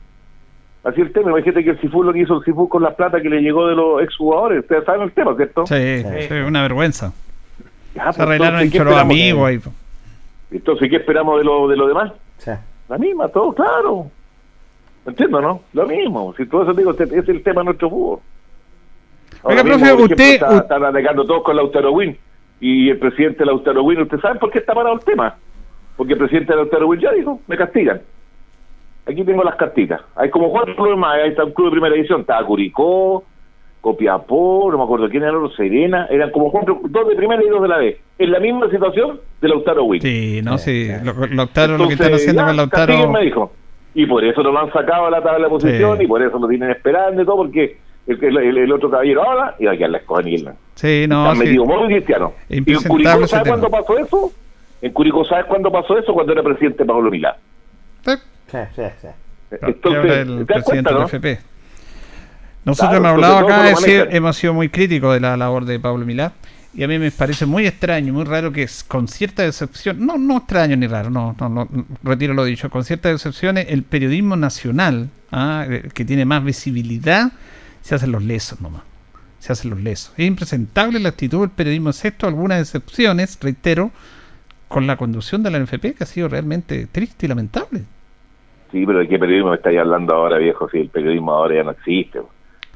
Así el tema, imagínate que el Cifu lo que hizo el Cifu con la plata que le llegó de los exjugadores, ustedes saben el tema, ¿cierto? Sí, sí, una vergüenza. Ya, se pues, arreglaron entre los amigos ahí. Entonces, ¿qué esperamos de lo, de lo demás? La misma, todo claro. Entiendo, ¿no? Lo mismo. Si todo eso digo, es el tema de nuestro fútbol. Oiga, profe, usted... Está, están alegando todos con Lautaro Win y el presidente Lautaro Win, ¿usted sabe por qué está parado el tema? porque el presidente del Will ya dijo, me castigan. Aquí tengo las cartitas. Hay como cuatro clubes más, ahí está un club de primera edición, está Curicó, Copiapó, no me acuerdo quién era, Serena, eran como cuatro, dos de primera y dos de la B. En la misma situación de Lautaro Will. Sí, no, sí, Lautaro, lo que están haciendo con Lautaro... me dijo. Y por eso lo han sacado a la tabla de posición y por eso lo tienen esperando y todo, porque el, el, otro caballero habla y aquí a la escogen y Sí, no, Han metido modo cristiano. ¿Y en Curicó sabe cuándo pasó eso? En Curicó, ¿sabes cuándo pasó eso? Cuando era presidente Pablo Milá. Sí, sí, sí. Entonces, el presidente del FP. Nosotros hemos hablado acá, decir, hemos sido muy críticos de la labor de Pablo Milá. Y a mí me parece muy extraño, muy raro que con cierta decepción, no, no extraño ni raro, no, no, no retiro lo dicho, con ciertas excepciones, el periodismo nacional, ¿ah? Eh, que tiene más visibilidad, se hacen los lesos nomás. Se hacen los lesos. Es impresentable la actitud del periodismo, excepto algunas excepciones, reitero, con la conducción de la NFP que ha sido realmente triste y lamentable. Sí, pero ¿de qué periodismo me estáis hablando ahora, viejo? Si el periodismo ahora ya no existe.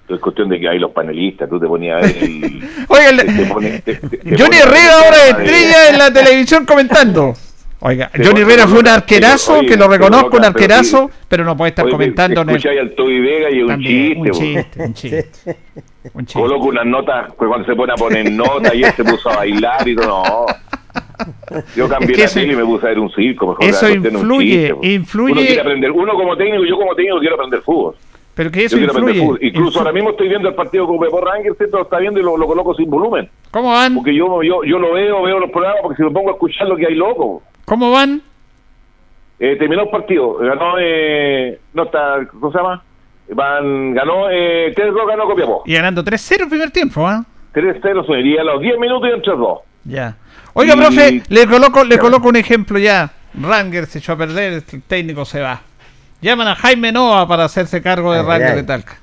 Es cuestión de que hay los panelistas, tú te ponías a ver el... Oiga, Johnny Herrera ahora estrella en la televisión comentando. Oiga, Johnny Herrera fue un arquerazo, que lo reconozco, un arquerazo, pero no puede estar comentando en el... al Toby Vega y un chiste, un chiste, un chiste, un chiste. Coloco unas notas, pues cuando se pone a poner notas y él se puso a bailar y todo, no. Yo cambié la tele y me puse a ver un circo. Mejor eso influye, influye. Uno quiere aprender, uno como técnico, yo como técnico quiero aprender fútbol. Pero que eso influye. Incluso ahora mismo estoy viendo el partido con Pepo Rangers, lo está viendo y lo, coloco sin volumen. ¿Cómo van? Porque yo, yo, yo lo veo, veo los programas, porque si me pongo a escuchar lo que hay loco. ¿Cómo van? Eh, terminó el partido, ganó, eh, no está, ¿cómo se llama? Van, ganó, eh, 3-2 ganó Copiapó. Y ganando 3-0 el primer tiempo, ¿ah? ¿eh? 3-0 subiría a los 10 minutos y 3-2. Ya. Oiga, profe, le coloco, le coloco un ejemplo ya. Ranger se echó a perder, el técnico se va. Llaman a Jaime Noa para hacerse cargo de Ranger de Talca.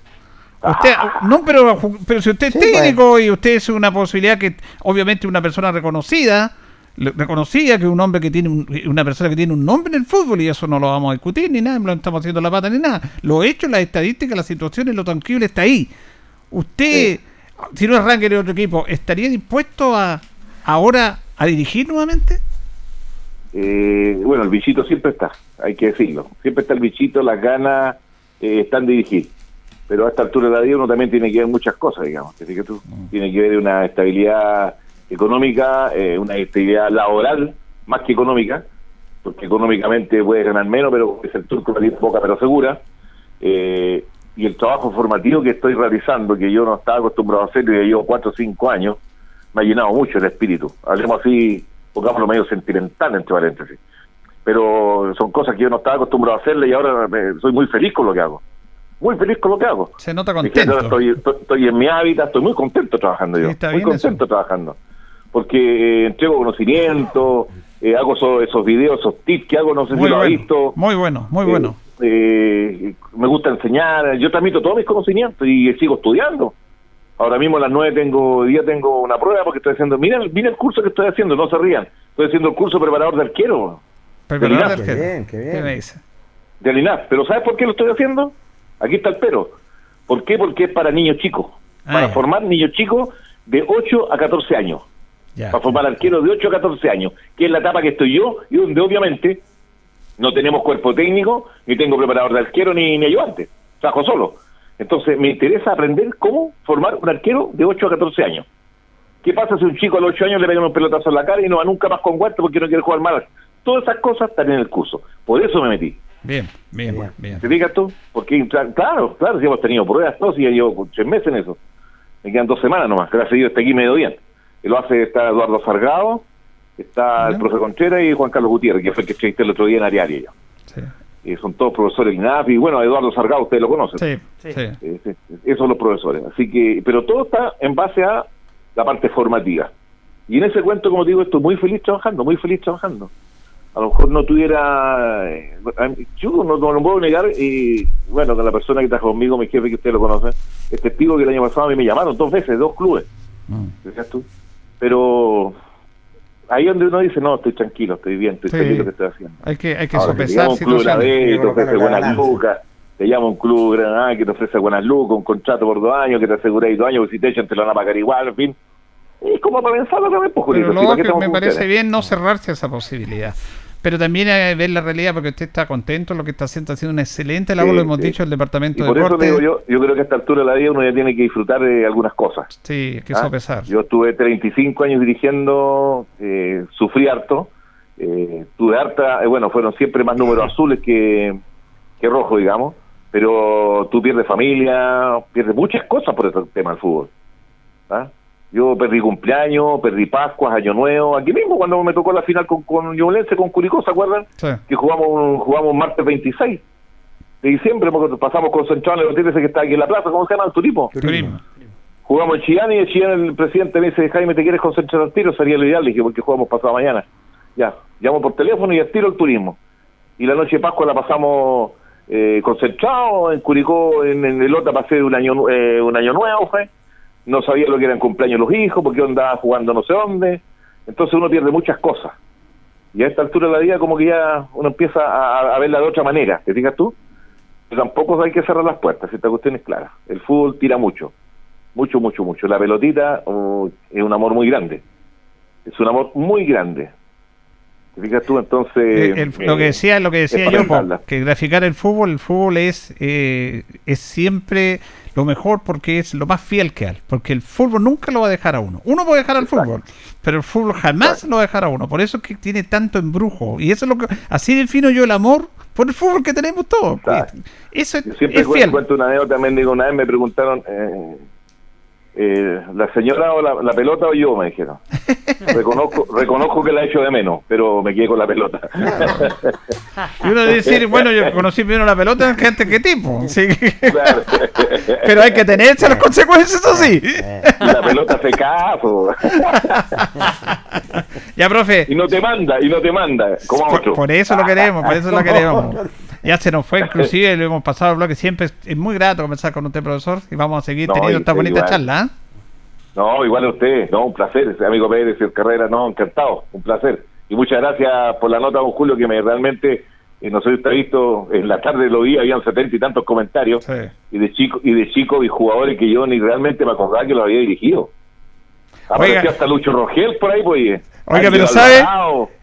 Usted, no, pero, pero si usted es técnico y usted es una posibilidad que, obviamente, una persona reconocida, reconocida que un hombre que tiene una persona que tiene un nombre en el fútbol y eso no lo vamos a discutir ni nada, no estamos haciendo la pata ni nada. Lo hecho, las estadísticas, las situaciones, lo tangible está ahí. Usted, si no es Ranger de otro equipo, ¿estaría dispuesto a ahora a dirigir nuevamente? Eh, bueno, el bichito siempre está, hay que decirlo. Siempre está el bichito, las ganas eh, están de dirigir. Pero a esta altura de la vida uno también tiene que ver muchas cosas, digamos. que tú mm. tiene que ver una estabilidad económica, eh, una estabilidad laboral, más que económica, porque económicamente puede ganar menos, pero es el turco tiene poca pero segura. y el trabajo formativo que estoy realizando, que yo no estaba acostumbrado a hacer, y llevo cuatro o cinco años, me ha llenado mucho el espíritu. Hablemos así, pongámoslo medio sentimental, entre paréntesis. Pero son cosas que yo no estaba acostumbrado a hacerle y ahora soy muy feliz con lo que hago. Muy feliz con lo que hago. Se nota contento. Estoy, estoy, en mi hábitat, estoy muy contento trabajando yo. muy contento trabajando. Porque eh, entrego conocimiento, eh, hago esos, videos, esos tips que hago, no sé si lo ha visto. Muy bueno, muy bueno. Eh, me gusta enseñar, yo transmito todos mis conocimientos y sigo estudiando Ahora mismo a las 9 tengo, hoy día tengo una prueba porque estoy haciendo, miren, miren el curso que estoy haciendo, no se rían. Estoy haciendo el curso preparador de arquero. Preparador Qué de arquero. bien, qué bien. ¿Qué me dice? de Alinaz. Pero ¿sabes por qué lo estoy haciendo? Aquí está el pero. ¿Por qué? Porque es para niños chicos. Ah, para ya. formar niños chicos de 8 a 14 años. Ya. Para formar arqueros de 8 a 14 años. Que es la etapa que estoy yo y donde obviamente no tenemos cuerpo técnico, ni tengo preparador de arquero ni, ni ayudante. Trabajo solo. Entonces me interesa aprender cómo formar un arquero de 8 a 14 años. ¿Qué pasa si un chico a los 8 años le pegan un pelotazo en la cara y no va nunca más con guantes porque no quiere jugar mal? Todas esas cosas están en el curso. Por eso me metí. Bien, bien, Bien. bien. ¿Te fijas tú? Porque, cla- claro, claro, si hemos tenido pruebas, todos, y ya llevo tres meses en eso. Me quedan dos semanas nomás, gracias a Dios, está aquí medio bien. Y lo hace, está Eduardo Sargado, está el profe Contreras y Juan Carlos Gutiérrez, que fue el que entrevisté el otro día en Ariaria. ya. Sí, Y son todos profesores del INAP, y bueno, Eduardo Sargado, ustedes lo conocen. sí, Sí. sí. Eh, sí, esos son los profesores. Así que, pero todo está en base a la parte formativa. Y en ese cuento, como digo, estoy muy feliz trabajando, muy feliz trabajando. A lo mejor no tuviera. eh, Yo no, no lo puedo negar, y bueno, con la persona que está conmigo, mi jefe, que usted lo conoce, es testigo que el año pasado a mí me llamaron dos veces, dos clubes. Mm. ¿Fijas tú? Pero ahí donde uno dice, no, estoy tranquilo, estoy bien, estoy Sí. feliz lo que estoy haciendo. Hay que, hay que Ahora, si te sopesar llama un club de la situaciones. B, Hay que te ofrece buenas lucas, te llama un club de Granada que te ofrece buenas lucas, un contrato por dos años, que te aseguráis dos años, porque si te echan te lo van a pagar igual, en fin. Es como para pensarlo también, pues, Julito, Pero lo ¿para qué que me parece bien no cerrarse a esa posibilidad. Pero también hay que ver la realidad porque usted está contento, lo que está haciendo, haciendo una excelente labor, Sí, lo hemos sí. dicho, el Y departamento de por eso digo yo, yo creo que a esta altura de la vida uno ya tiene que disfrutar de algunas cosas. Sí, hay que ¿ah? sopesar. Yo estuve 35 años dirigiendo, eh, sufrí harto, eh, tuve harta, eh, bueno, fueron siempre más números azules que, que rojos, digamos, pero tú pierdes familia, pierdes muchas cosas por el tema del fútbol. ¿ah? Yo perdí cumpleaños, perdí Pascuas, Año Nuevo, aquí mismo cuando me tocó la final con, con Ñublense, con Curicó, ¿se acuerdan? Sí. Que jugamos un- jugamos martes 26 de diciembre, porque pasamos con Central en el que está aquí en la plaza, ¿cómo se llama el turismo? Turismo. Jugamos en Chillán y en Chillán el presidente me dice, Jaime, ¿te quieres concentrar al tiro? Sería lo ideal, le dije, porque jugamos pasado mañana. Ya, llamo por teléfono y al tiro el turismo. Y la noche de Pascua la pasamos eh, concentrados, en Curicó, en, en el Lota pasé un año, eh, un año nuevo, fue. No sabía lo que eran cumpleaños los hijos, porque andaba jugando no sé dónde. Entonces uno pierde muchas cosas. Y a esta altura de la vida como que ya uno empieza a, a verla de otra manera, ¿te fijas tú? Pero tampoco hay que cerrar las puertas, esta cuestión es clara. El fútbol tira mucho, mucho, mucho, mucho. La pelotita oh, es un amor muy grande, es un amor muy grande. ¿Te fijas tú? Entonces... Eh, el- lo que eh, decía, lo que decía yo, po, que graficar el fútbol, el fútbol es, eh, es siempre lo mejor porque es lo más fiel que hay. Porque el fútbol nunca lo va a dejar a uno. Uno puede dejar al Exacto. fútbol, pero el fútbol jamás lo va a dejar a uno. Por eso es que tiene tanto embrujo. Y eso es lo que, así defino yo el amor por el fútbol que tenemos todos. Exacto. Eso es, Yo siempre es fiel. cuento una anécdota, también digo, una vez me preguntaron, eh, eh, ¿la señora o la, la pelota o yo? Me dijeron. Reconozco, reconozco que la he hecho de menos, pero me quedé con la pelota. Y uno decir, bueno, yo conocí primero la pelota que antes que tipo. Sí. Claro. Pero hay que tenerse las consecuencias, eso sí. Y la pelota se caso. Ya, profe. y no te manda, y no te manda, como Por, otro. por eso lo queremos, por eso lo queremos. Ya se nos fue, inclusive lo hemos pasado el bloque. Siempre es, muy grato conversar con usted, profesor, y vamos a seguir No, teniendo y esta usted bonita igual. charla. ¿ah? No, igual a usted, no, un placer, amigo Pérez, carrera, no, encantado, un placer. Y muchas gracias por la nota, don Julio, que me realmente, eh, no sé si usted ha visto, en la tarde lo vi, habían setenta y tantos comentarios, Sí. y de chico y de chicos y jugadores que yo ni realmente me acordaba que lo había dirigido. Apareció Oiga. hasta Lucho Rogel por ahí, pues. Oiga, Ángel pero ¿sabe?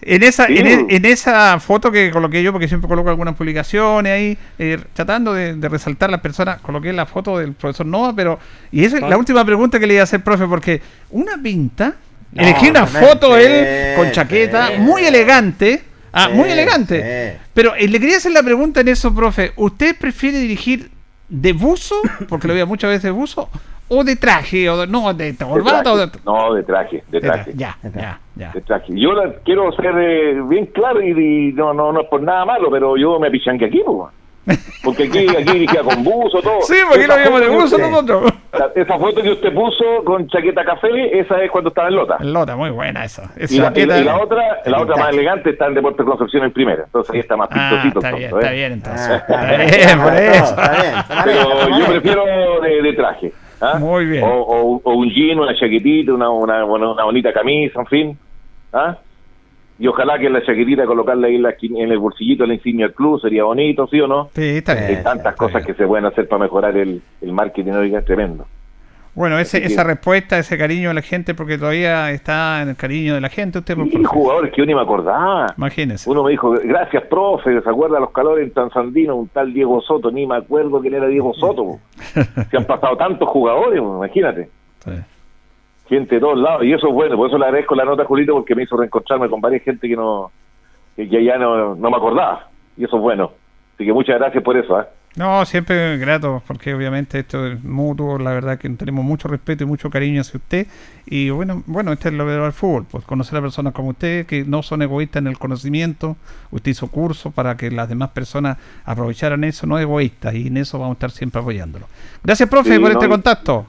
En esa, Sí. en, e- en esa foto que coloqué yo, porque siempre coloco algunas publicaciones ahí, eh, tratando de, de resaltar las personas, coloqué la foto del profesor Nova, pero. Y esa es la última pregunta que le iba a hacer, profe, porque una pinta, No, elegí una foto Sí, él con chaqueta, sí. muy elegante. Ah, Sí, muy elegante. sí. Pero eh, le quería hacer la pregunta en eso, profe. ¿Usted prefiere dirigir de buzo, porque lo veía muchas veces de buzo, o de traje, o de, no, de De corbata, o de, traje. No, de traje, de traje? Ya, ya, ya. de traje. Yo la quiero ser eh, bien claro y, y no, no, no es por nada malo, pero yo me pichanque aquí, pues. Porque aquí, aquí dirigía con buzo, todo. Sí, porque Esa lo veíamos de buzo nosotros. la- Esa foto que usted puso con chaqueta café, esa es cuando estaba en Lota. El Lota, muy buena esa. Y la, y la- chaqueta- y la otra, la otra más elegante está en Deportes Concepción en primera. Entonces ahí está más Ah, pintosito. está bien, tonto, está ¿eh? bien entonces. Ah, Está está bien, por bien, eso. está bien. Pero yo prefiero de, de traje. ¿Ah? Muy bien. O, un jean, una chaquetita, una, una, una, bonita camisa, en fin. ¿ah? Y ojalá que la chaquetita colocarla ahí en, el bolsillito la insignia del club sería bonito, ¿sí o no? Sí, está bien. Hay tantas cosas que se pueden hacer para mejorar el, el marketing, es tremendo. Bueno, ese, esa respuesta, ese cariño de la gente, porque todavía está en el cariño de la gente. Usted sí, jugadores que yo ni me acordaba. Imagínese. Uno me dijo, gracias, profe, ¿se acuerda los calores en Tanzandino? Un tal Diego Soto, ni me acuerdo quién era Diego Soto. Se han pasado tantos jugadores, imagínate. Gente de todos lados, y eso es bueno, por eso le agradezco la nota, Julito, porque me hizo reencontrarme con varias gente que no que ya no, no me acordaba, y eso es bueno. Así que muchas gracias por eso. ¿eh? No, siempre grato, porque obviamente esto es mutuo, la verdad que tenemos mucho respeto y mucho cariño hacia usted. Y bueno, bueno, este es lo del fútbol, pues conocer a personas como usted, que no son egoístas en el conocimiento, usted hizo curso para que las demás personas aprovecharan eso, no egoístas, y en eso vamos a estar siempre apoyándolo. Gracias, profe, por este contacto.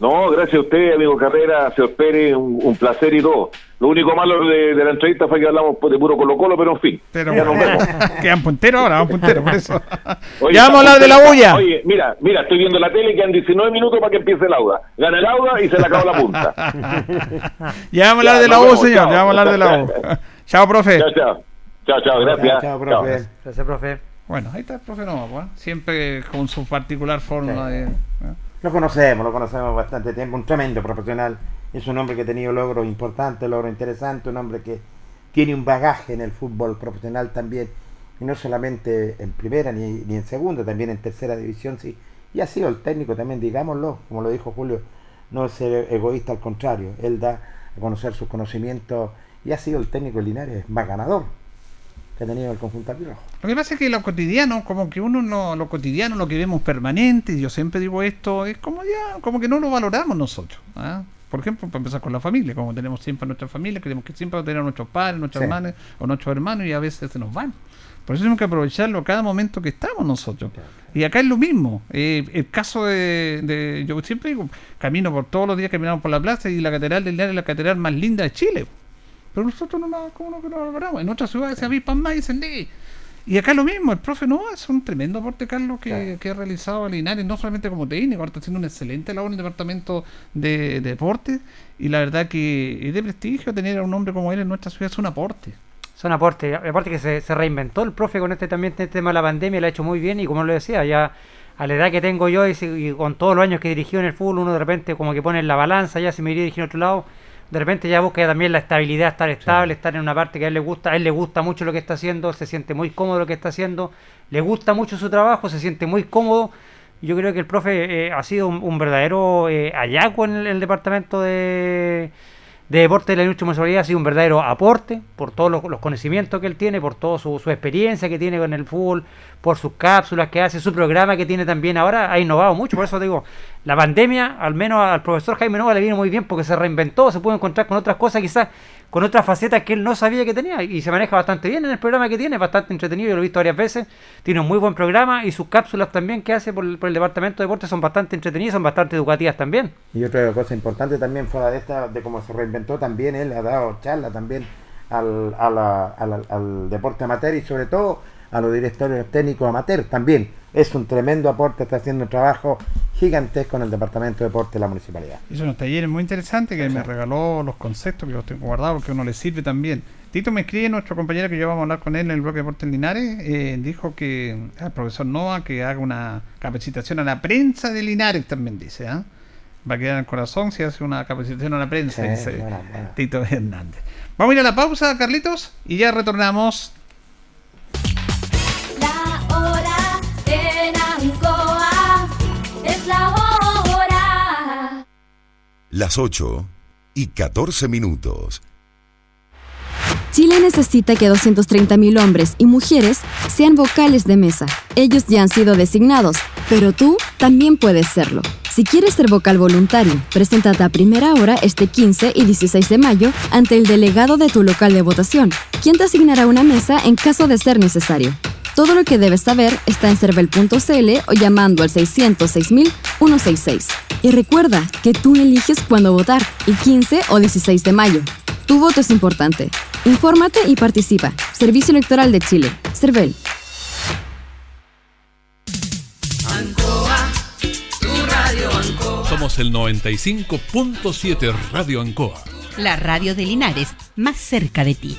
No, gracias a usted, amigo Carrera, señor Pérez, un, placer y todo. Lo único malo de, la entrevista fue que hablamos de puro Colo Colo, pero en fin. Pero ya nos vemos. Quedan punteros ahora, vamos punteros, por eso. ya vamos a hablar de la bulla. Oye, mira, mira, estoy viendo la tele y quedan 19 minutos para que empiece el auda. Gana el auda y se le acabó la punta. ya vamos a hablar de la U, señor, ya vamos a hablar de la U. chao, profe. Chao, chao. Chao, chao, gracias. Chao, profe. Gracias, profe. Bueno, ahí está el profe no, pues, siempre con su particular forma de... Lo conocemos, lo conocemos bastante tiempo, un tremendo profesional. Es un hombre que ha tenido logros importantes, logros interesantes, un hombre que tiene un bagaje en el fútbol profesional también, y no solamente en primera ni, en segunda, también en tercera división, sí. Y ha sido el técnico también, digámoslo, como lo dijo Julio, no es ser egoísta, al contrario, él da a conocer sus conocimientos y ha sido el técnico Linares más ganador que el conjunto Lo que pasa es que lo cotidiano, como que uno no, lo cotidiano, lo que vemos permanente, yo siempre digo esto, es como ya, como que no lo valoramos nosotros. ¿ah? Por ejemplo, para empezar con la familia, como tenemos siempre nuestra familia, queremos que siempre tener a nuestros padres, nuestras hermanas o nuestros hermanos y a veces se nos van. Por eso tenemos que aprovecharlo cada momento que estamos nosotros. Y acá es lo mismo. Eh, el caso de, Yo siempre digo, camino por todos los días, caminamos por la plaza y la catedral del Linares es la catedral más linda de Chile. Pero nosotros no la, ¿cómo no, que no logramos? En otras ciudades se avispan más y dicen, y acá lo mismo, el profe no es un tremendo aporte, Carlos, que, que ha realizado a Linares, no solamente como técnico, ahora está haciendo un excelente labor en el departamento de, deporte. Y la verdad que es de prestigio tener a un hombre como él en nuestra ciudad, es un aporte. Es un aporte, aparte que se, se reinventó el profe con este también este tema de la pandemia, lo ha hecho muy bien y como lo decía, ya a la edad que tengo yo y, y con todos los años que dirigió en el fútbol, uno de repente como que pone en la balanza, ya si me iría dirigiendo a otro lado, de repente ya busca también la estabilidad, estar estable, estar en una parte que a él le gusta, a él le gusta mucho lo que está haciendo, se siente muy cómodo lo que está haciendo, le gusta mucho su trabajo, se siente muy cómodo. Yo creo que el profe eh, ha sido un, verdadero eh, hallazgo en el departamento de, de deporte de la industria municipalidad ha sido un verdadero aporte por todos los, conocimientos que él tiene, por toda su, experiencia que tiene con el fútbol, por sus cápsulas que hace, su programa que tiene también ahora, ha innovado mucho. Por eso digo, la pandemia, al menos al profesor Jaime Nova le vino muy bien porque se reinventó, se pudo encontrar con otras cosas quizás con otras facetas que él no sabía que tenía y se maneja bastante bien en el programa que tiene, bastante entretenido, yo lo he visto varias veces, tiene un muy buen programa y sus cápsulas también que hace por el, Departamento de Deportes son bastante entretenidas, son bastante educativas también. Y otra cosa importante también fuera de esta, de cómo se reinventó también, él ha dado charla también al, al deporte amateur y sobre todo a los directores técnicos amateur también. Es un tremendo aporte, está haciendo un trabajo gigantesco en el Departamento de Deporte de la Municipalidad. Hizo unos talleres muy interesantes que me regaló los conceptos que los tengo guardados porque uno le sirve también. Tito me escribe, nuestro compañero que llevamos a hablar con él en el bloque de Deportes Linares, eh, dijo que al ah, profesor Noa que haga una capacitación a la prensa de Linares también dice, ¿ah? Va a quedar en el corazón si hace una capacitación a la prensa, dice Tito Hernández. Vamos a ir a la pausa, Carlitos, y ya retornamos las 8 y 14 minutos. Chile necesita que 230.000 hombres y mujeres sean vocales de mesa. Ellos ya han sido designados, pero tú también puedes serlo. Si quieres ser vocal voluntario, preséntate a primera hora este 15 y 16 de mayo ante el delegado de tu local de votación, quien te asignará una mesa en caso de ser necesario. Todo lo que debes saber está en cervel.cl o llamando al 606.166. Y recuerda que tú eliges cuándo votar, el 15 o 16 de mayo. Tu voto es importante. Infórmate y participa. Servicio Electoral de Chile. Cervel. Somos el 95.7 Radio Ancoa. La radio de Linares, más cerca de ti.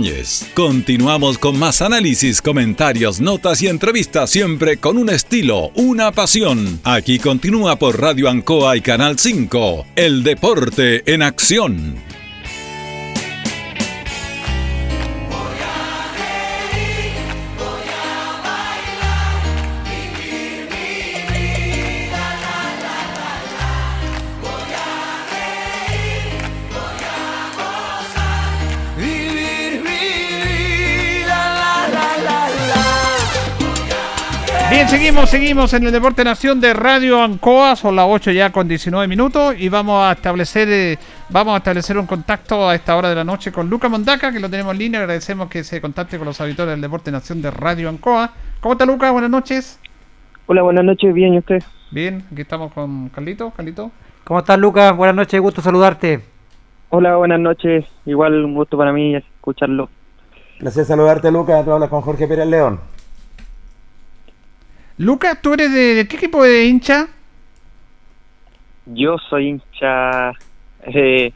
Continuamos con más análisis, comentarios, notas y entrevistas, siempre con un estilo, una pasión. Aquí continúa por Radio Ancoa y Canal 5. El deporte en acción. Seguimos, seguimos en el Deporte Nación de Radio Ancoa, son las 8 ya con 19 minutos y vamos a establecer eh, vamos a establecer un contacto a esta hora de la noche con Luca Mondaca, que lo tenemos en línea, agradecemos que se contacte con los auditores del Deporte Nación de Radio Ancoa. ¿Cómo está Luca? Buenas noches. Hola, buenas noches, bien, ¿y usted? Bien, aquí estamos con Carlito, Carlito. ¿Cómo estás Luca? Buenas noches, gusto saludarte. Hola, buenas noches, igual un gusto para mí escucharlo. Placer saludarte Luca, tú hablas con Jorge Pérez León. Lucas, ¿tú eres de, de, qué equipo de hincha? Yo soy hincha eh,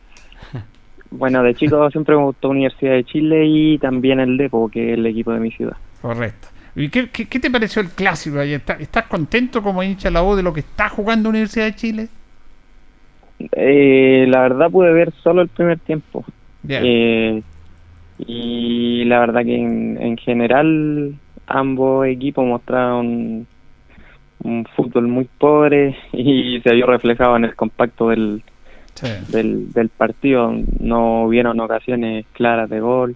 Bueno, de chico siempre me gustó Universidad de Chile y también el Depo, que es el equipo de mi ciudad. Correcto. ¿Y qué, qué, qué te pareció el clásico? ¿Estás, ¿Estás contento como hincha la U de lo que está jugando Universidad de Chile? Eh, la verdad pude ver solo el primer tiempo. Eh, y la verdad que en, en general ambos equipos mostraron un fútbol muy pobre y se vio reflejado en el compacto del, Sí. del, del partido. No hubieron ocasiones claras de gol.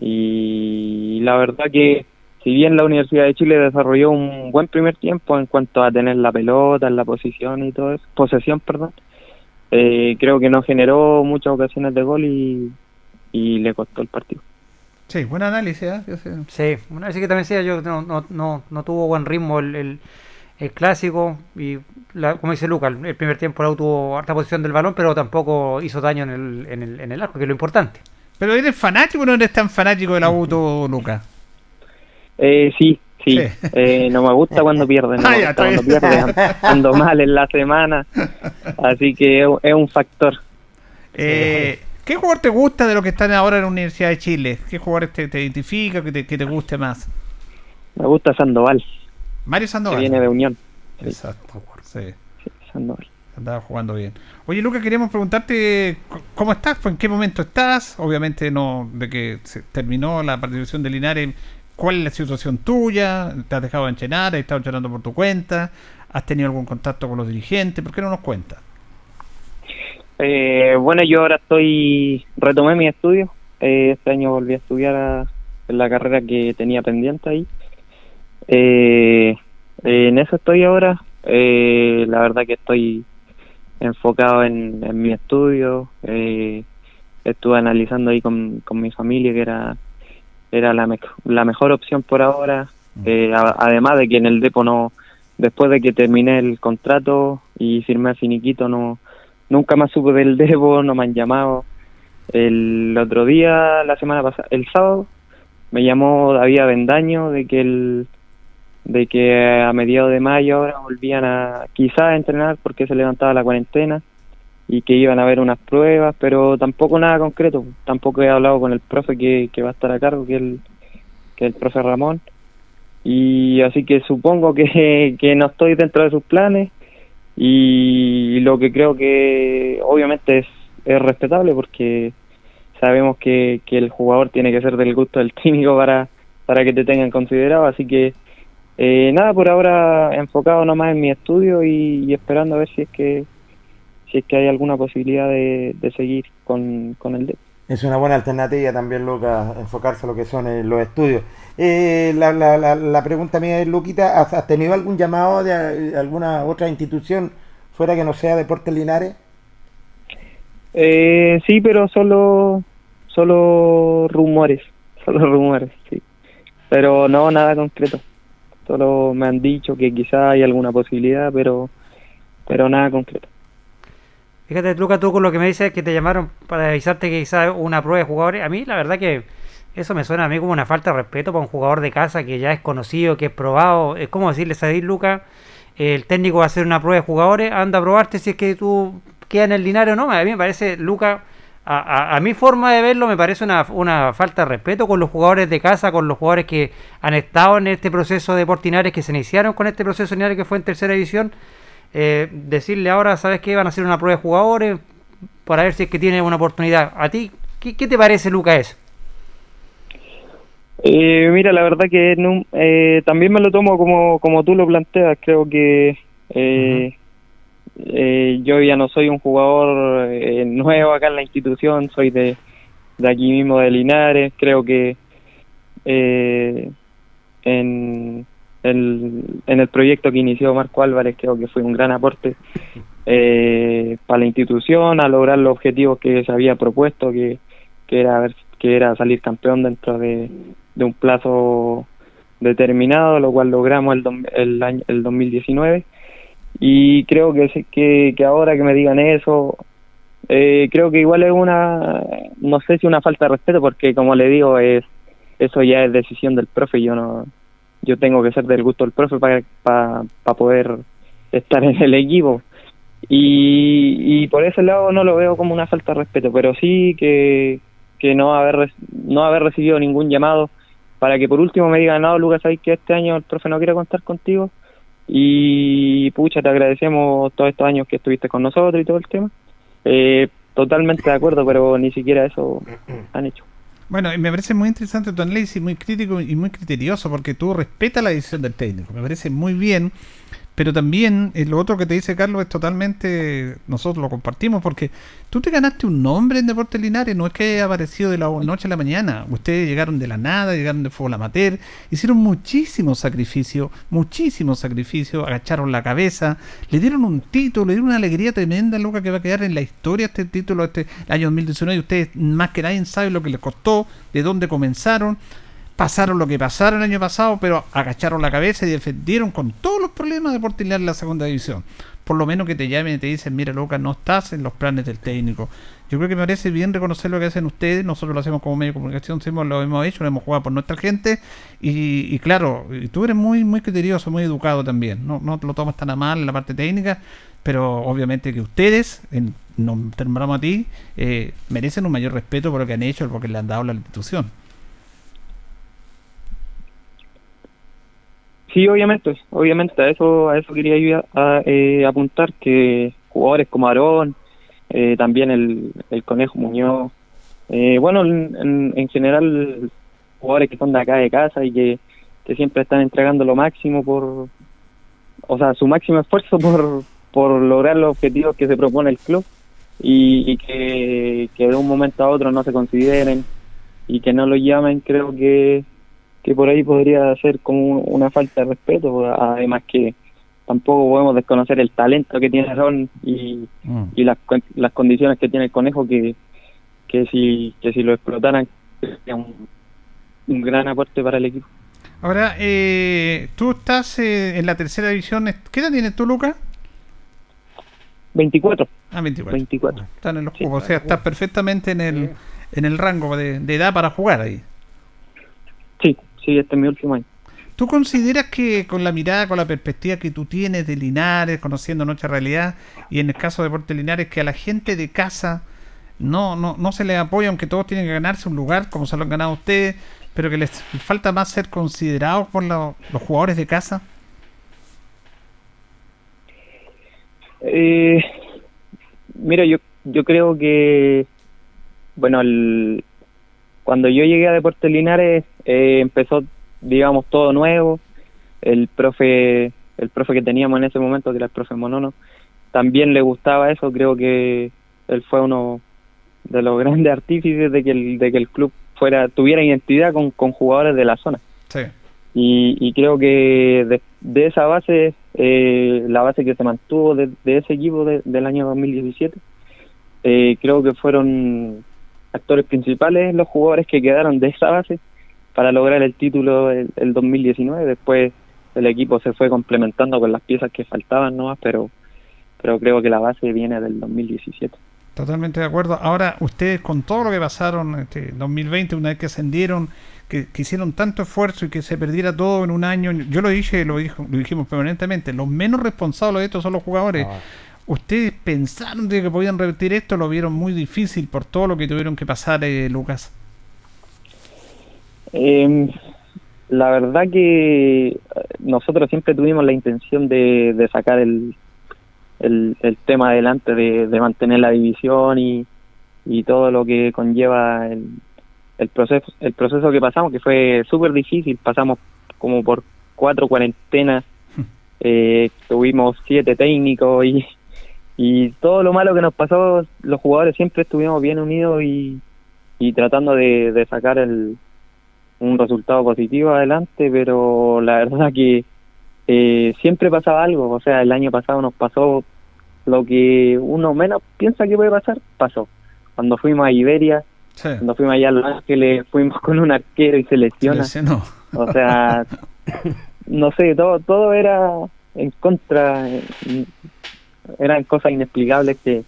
Y la verdad que si bien la Universidad de Chile desarrolló un buen primer tiempo en cuanto a tener la pelota, la posición y todo eso, posesión, perdón, eh, creo que no generó muchas ocasiones de gol y, y le costó el partido. Sí, buen análisis, ¿eh? Sí, bueno, así que también decía yo, no, no, no, no tuvo buen ritmo el, el, el clásico y la- como dice Lucas, el, primer tiempo la tuvo harta posición del balón, pero tampoco hizo daño en el, en el, en el arco, que es lo importante. ¿Pero eres fanático o no eres tan fanático de la U, tú, Lucas? Eh, sí, sí, Sí. Eh, no me gusta cuando pierden, no Ah, ya, cuando pierden, ando mal en la semana, así que es, es un factor. Eh, ¿Qué jugador te gusta de los que están ahora en la Universidad de Chile? ¿Qué jugador te, te identifica, que te, que te guste más? Me gusta Sandoval, Mario que Sandoval. viene de Unión. Exacto, sí. Sí, Sandoval. Andaba jugando bien. Oye, Lucas, queríamos preguntarte cómo estás, en qué momento estás. Obviamente, no de que se terminó la participación de Linares. ¿Cuál es la situación tuya? ¿Te has dejado de entrenar? ¿Has estado entrenando por tu cuenta? ¿Has tenido algún contacto con los dirigentes? ¿Por qué no nos cuentas? Eh, bueno, yo ahora estoy, retomé mi estudio. Eh, este año volví a estudiar a- en la carrera que tenía pendiente ahí. Eh, en eso estoy ahora. Eh, la verdad que estoy enfocado en, en mi estudio. Eh, estuve analizando ahí con, con mi familia que era era la, mej- la mejor opción por ahora. Eh, a- además de que en el Depo no, después de que terminé el contrato y firmé el finiquito, no nunca más supe del Depo, no me han llamado. El otro día, la semana pasada, el sábado, me llamó David Avendaño de que el de que a mediados de mayo ahora volvían a quizás a entrenar porque se levantaba la cuarentena y que iban a haber unas pruebas, pero tampoco nada concreto. Tampoco he hablado con el profe que, que va a estar a cargo, que es el, que el profe Ramón. Y así que supongo que, que no estoy dentro de sus planes y lo que creo que obviamente es, es respetable porque sabemos que, que el jugador tiene que ser del gusto del técnico para, para que te tengan considerado, así que eh, nada, por ahora enfocado nomás en mi estudio y, y esperando a ver si es que si es que hay alguna posibilidad de, de seguir con, con el D. Es una buena alternativa también, Lucas, enfocarse a lo que son eh, los estudios. Eh, la, la, la, la pregunta mía es, Luquita, ¿has, has tenido algún llamado de eh, alguna otra institución fuera que no sea Deportes Linares? Eh, sí, pero solo solo rumores, solo rumores, sí. Pero no nada concreto. Solo me han dicho que quizá hay alguna posibilidad, pero pero nada concreto. Fíjate, Lucas, tú con lo que me dices que te llamaron para avisarte que quizás una prueba de jugadores. A mí, la verdad que eso me suena a mí como una falta de respeto para un jugador de casa que ya es conocido, que es probado. Es como decirle a Lucas, el técnico va a hacer una prueba de jugadores, anda a probarte si es que tú quedas en el Linares o no. A mí me parece, Lucas, a, a, a, mi forma de verlo, me parece una, una, falta de respeto con los jugadores de casa, con los jugadores que han estado en este proceso de Portinares, que se iniciaron con este proceso de Linares que fue en tercera división. Eh, decirle ahora, ¿sabes qué? Van a hacer una prueba de jugadores para ver si es que tiene una oportunidad. ¿A ti qué, qué te parece, Lucas, eso? Eh, mira, la verdad que no, eh, también me lo tomo como, como tú lo planteas. Creo que eh, uh -huh. Yo ya no soy un jugador eh, nuevo acá en la institución, soy de, de aquí mismo de Linares. Creo que eh, en, el, en el proyecto que inició Marco Álvarez creo que fue un gran aporte eh, para la institución a lograr los objetivos que se había propuesto, que, que era que era salir campeón dentro de, de un plazo determinado, lo cual logramos el, el, año, el 2019. Y creo que, que, que ahora que me digan eso, eh, creo que igual es una, no sé si una falta de respeto, porque como le digo, es eso ya es decisión del profe, yo no yo tengo que ser del gusto del profe para pa, pa poder estar en el equipo. Y, y por ese lado no lo veo como una falta de respeto, pero sí que, que no haber no haber recibido ningún llamado para que por último me digan, no, Lucas, sabes que este año el profe no quiere contar contigo y pucha, te agradecemos todos estos años que estuviste con nosotros y todo el tema. Eh, totalmente de acuerdo, pero ni siquiera eso han hecho. Bueno, y me parece muy interesante tu análisis, muy crítico y muy criterioso, porque tú respetas la decisión del técnico. Me parece muy bien pero también eh, lo otro que te dice Carlos es totalmente, nosotros lo compartimos, porque tú te ganaste un nombre en Deportes Linares, no es que haya aparecido de la noche a la mañana, ustedes llegaron de la nada, llegaron de fútbol amateur, hicieron muchísimos sacrificios, muchísimos sacrificios, agacharon la cabeza, le dieron un título, le dieron una alegría tremenda, loca, que va a quedar en la historia este título, este año 2019, y ustedes más que nadie saben lo que les costó, de dónde comenzaron, pasaron lo que pasaron el año pasado, pero agacharon la cabeza y defendieron con todos los problemas de Portillar en la segunda división. Por lo menos que te llamen y te dicen, mira, Lucas, no estás en los planes del técnico. Yo creo que me parece bien reconocer lo que hacen ustedes. Nosotros lo hacemos como medio de comunicación, lo hemos hecho, lo hemos jugado por nuestra gente. Y, claro, tú eres muy muy criterioso, muy educado también. No, no lo tomas tan a mal en la parte técnica, pero obviamente que ustedes, en, nos terminamos a ti, eh, merecen un mayor respeto por lo que han hecho, por lo que le han dado la institución. Sí, obviamente, obviamente, a eso, a eso quería yo eh, apuntar que jugadores como Aarón, eh, también el, el Conejo Muñoz, eh, bueno, en, en, general jugadores que son de acá de casa y que, siempre están entregando lo máximo por, o sea, su máximo esfuerzo por, lograr los objetivos que se propone el club y, y que, que de un momento a otro no se consideren y que no lo llamen, creo que que por ahí podría ser como una falta de respeto, además que tampoco podemos desconocer el talento que tiene Ron y, mm. y las, las condiciones que tiene el conejo que, que si que si lo explotaran sería un, un gran aporte para el equipo. Ahora, eh, tú estás eh, en la tercera división. ¿Qué edad tienes tú, Lucas? 24. Ah, 24. 24. Están en los juegos, o sea, estás perfectamente en el, en el rango de, de edad para jugar ahí. Sí, sí, este es mi último año. ¿Tú consideras que con la mirada, con la perspectiva que tú tienes de Linares, conociendo nuestra realidad, y en el caso de Deportes Linares, que a la gente de casa no, no, no se les apoya, aunque todos tienen que ganarse un lugar, como se lo han ganado ustedes, pero que les falta más ser considerados por los jugadores de casa? Eh, mira, yo, yo creo que, bueno, el, cuando yo llegué a Deportes Linares eh, empezó, digamos, todo nuevo. El profe, el profe que teníamos en ese momento, que era el profe Monono, también le gustaba eso. Creo que él fue uno de los grandes artífices de que el, de que el club fuera tuviera identidad con, con jugadores de la zona. Sí. Y, y creo que de, esa base, eh, la base que se mantuvo de, ese equipo del año 2017, eh, creo que fueron actores principales, los jugadores que quedaron de esa base para lograr el título el, 2019. Después el equipo se fue complementando con las piezas que faltaban, ¿no? Pero, pero creo que la base viene del 2017. Totalmente de acuerdo. Ahora, ustedes con todo lo que pasaron este 2020, una vez que ascendieron, que, hicieron tanto esfuerzo y que se perdiera todo en un año, yo lo dije, lo, dijo, lo dijimos permanentemente, los menos responsables de esto son los jugadores. Ah. ¿Ustedes pensaron de que podían revertir esto? ¿Lo vieron muy difícil por todo lo que tuvieron que pasar, eh, Lucas? Eh, la verdad que eh, nosotros siempre tuvimos la intención de, sacar el, el, tema adelante, de, mantener la división y, y todo lo que conlleva el, el proceso el proceso que pasamos, que fue súper difícil. Pasamos como por cuatro cuarentenas, eh, tuvimos siete técnicos y y todo lo malo que nos pasó, los jugadores siempre estuvimos bien unidos y, y tratando de, de sacar el, un resultado positivo adelante, pero la verdad que eh, siempre pasaba algo, o sea, el año pasado nos pasó lo que uno menos piensa que puede pasar, pasó. Cuando fuimos a Iberia, cuando fuimos allá a Los Ángeles, fuimos con un arquero y se lesiona. O sea, no sé, todo, todo era en contra, eran cosas inexplicables que,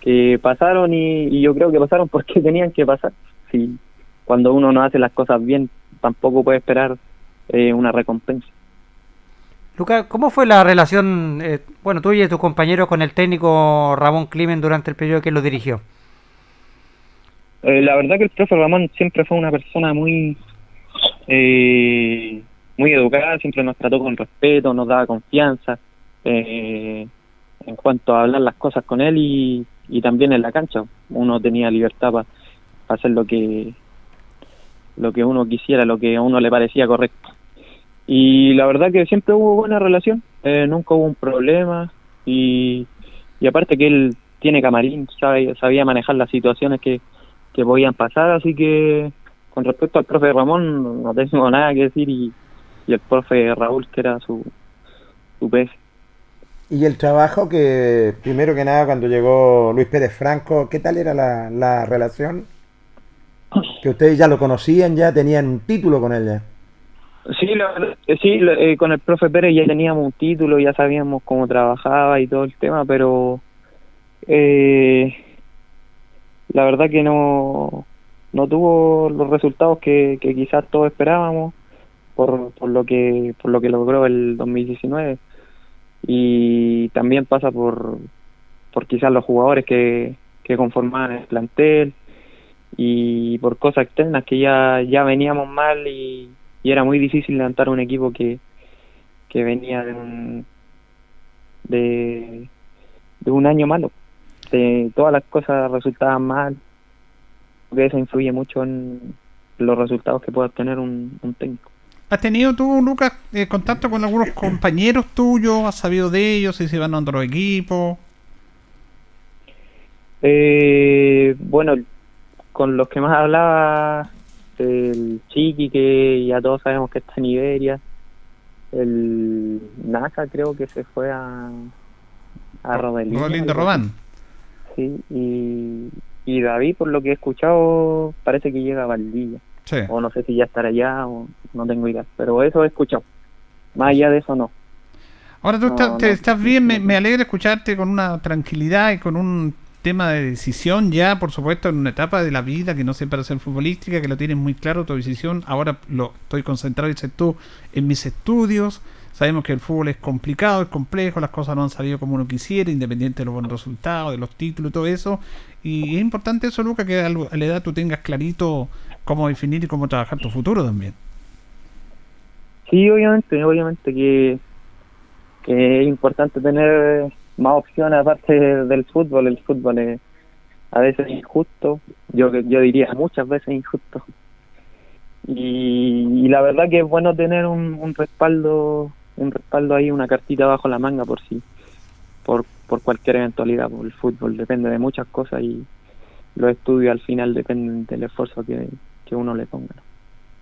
que pasaron y, yo creo que pasaron porque tenían que pasar. Si cuando uno no hace las cosas bien, tampoco puede esperar eh, una recompensa. Lucas, ¿cómo fue la relación, eh, bueno, tuya y tu compañero con el técnico Ramón Climen durante el periodo que lo dirigió? Eh, la verdad que el profe Ramón siempre fue una persona muy eh, muy educada, siempre nos trató con respeto, nos daba confianza eh, en cuanto a hablar las cosas con él y, y también en la cancha. Uno tenía libertad para hacer lo que lo que uno quisiera, lo que a uno le parecía correcto. Y la verdad que siempre hubo buena relación, eh, nunca hubo un problema y, y aparte que él tiene camarín, sabe, sabía manejar las situaciones que, que podían pasar, así que con respecto al profe Ramón no tengo nada que decir y, y el profe Raúl que era su, su pez. Y el trabajo que, primero que nada, cuando llegó Luis Pérez Franco, ¿qué tal era la, la relación? Que ustedes ya lo conocían, ya tenían un título con él ya. Sí, eh, sí, eh, con el profe Pérez ya teníamos un título, ya sabíamos cómo trabajaba y todo el tema, pero eh, la verdad que no, no tuvo los resultados que, que quizás todos esperábamos por, por lo que por lo que logró el 2019 y también pasa por por quizás los jugadores que, que conformaban el plantel y por cosas externas que ya ya veníamos mal y, y era muy difícil levantar un equipo que, que venía de un de, de un año malo. De todas las cosas resultaban mal. Que eso influye mucho en los resultados que pueda obtener un, un técnico ¿Has tenido tú, Lucas, eh, contacto con algunos compañeros tuyos? ¿Has sabido de ellos? Si se van a otro equipo. Eh, bueno, con los que más hablaba, el Chiqui, que ya todos sabemos que está en Iberia, el Naka creo que se fue a, a Rodelín. Rolín de Robán. Sí, y, y David, por lo que he escuchado, parece que llega a Valdivia. Sí. O no sé si ya estará allá o no tengo idea, pero eso he escuchado. Más allá de eso no. Ahora tú No, te- estás bien, me, me alegra escucharte con una tranquilidad y con un tema de decisión ya, por supuesto, en una etapa de la vida que no siempre ser futbolística, que lo tienes muy claro tu decisión. Ahora lo estoy concentrado, dices tú, en mis estudios. Sabemos que el fútbol es complicado, es complejo, las cosas no han salido como uno quisiera, independiente de los buenos resultados, de los títulos y todo eso. Y es importante eso, Luca, que a la edad tú tengas clarito cómo definir y cómo trabajar tu futuro también. Sí, obviamente, obviamente que, es importante tener más opciones aparte del fútbol. El fútbol es a veces injusto, yo yo diría muchas veces injusto. Y, y la verdad que es bueno tener un, respaldo, un respaldo ahí, una cartita bajo la manga por si, por, por cualquier eventualidad. Porque el fútbol depende de muchas cosas y los estudios al final dependen del esfuerzo que, que uno le ponga. ¿no?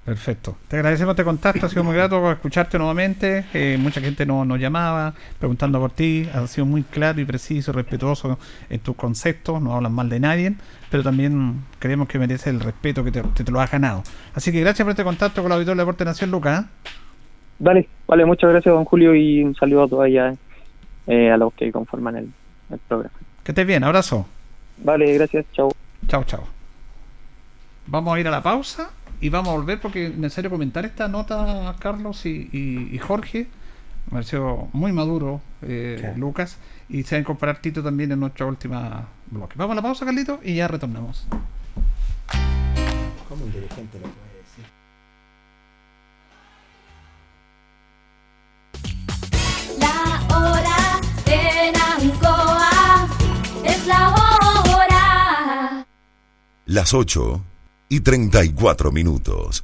Perfecto. Te agradecemos este contacto, ha sido muy grato escucharte nuevamente. Eh, mucha gente no- nos llamaba preguntando por ti. Has sido muy claro y preciso respetuoso en tus conceptos. No hablas mal de nadie, pero también creemos que mereces el respeto que te, lo has ganado. Así que gracias por este contacto con la auditor de Deporte Nación, Lucas. ¿eh? Vale, vale, muchas gracias, don Julio, y un saludo a todos allá, eh, a los que conforman el, el programa. Que estés bien, abrazo. Vale, gracias, chao. Chao, chao. Vamos a ir a la pausa y vamos a volver porque es necesario comentar esta nota, Carlos y, y- y Jorge. Me pareció muy maduro, eh. Lucas, y se va a incorporar Tito también en nuestra última bloque. Vamos a la pausa, Carlito, y ya retornamos. ¿Cómo un dirigente lo puede decir? La hora en Ancoa es la hora. Las 8 y 34 minutos.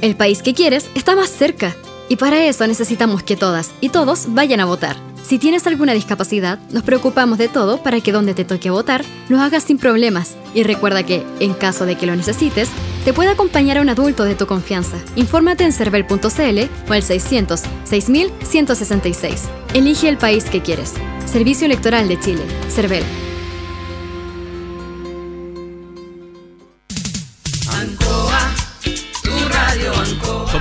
El país que quieres está más cerca. Y para eso necesitamos que todas y todos vayan a votar. Si tienes alguna discapacidad, nos preocupamos de todo para que donde te toque votar lo hagas sin problemas. Y recuerda que, en caso de que lo necesites, te puede acompañar a un adulto de tu confianza. Infórmate en cervel.cl o al 600 6166. Elige el país que quieres. Servicio Electoral de Chile. Cervel.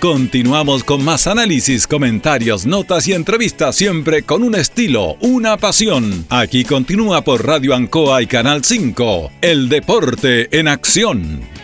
Continuamos con más análisis, comentarios, notas y entrevistas, siempre con un estilo, una pasión. Aquí continúa por Radio Ancoa y Canal 5. El deporte en acción.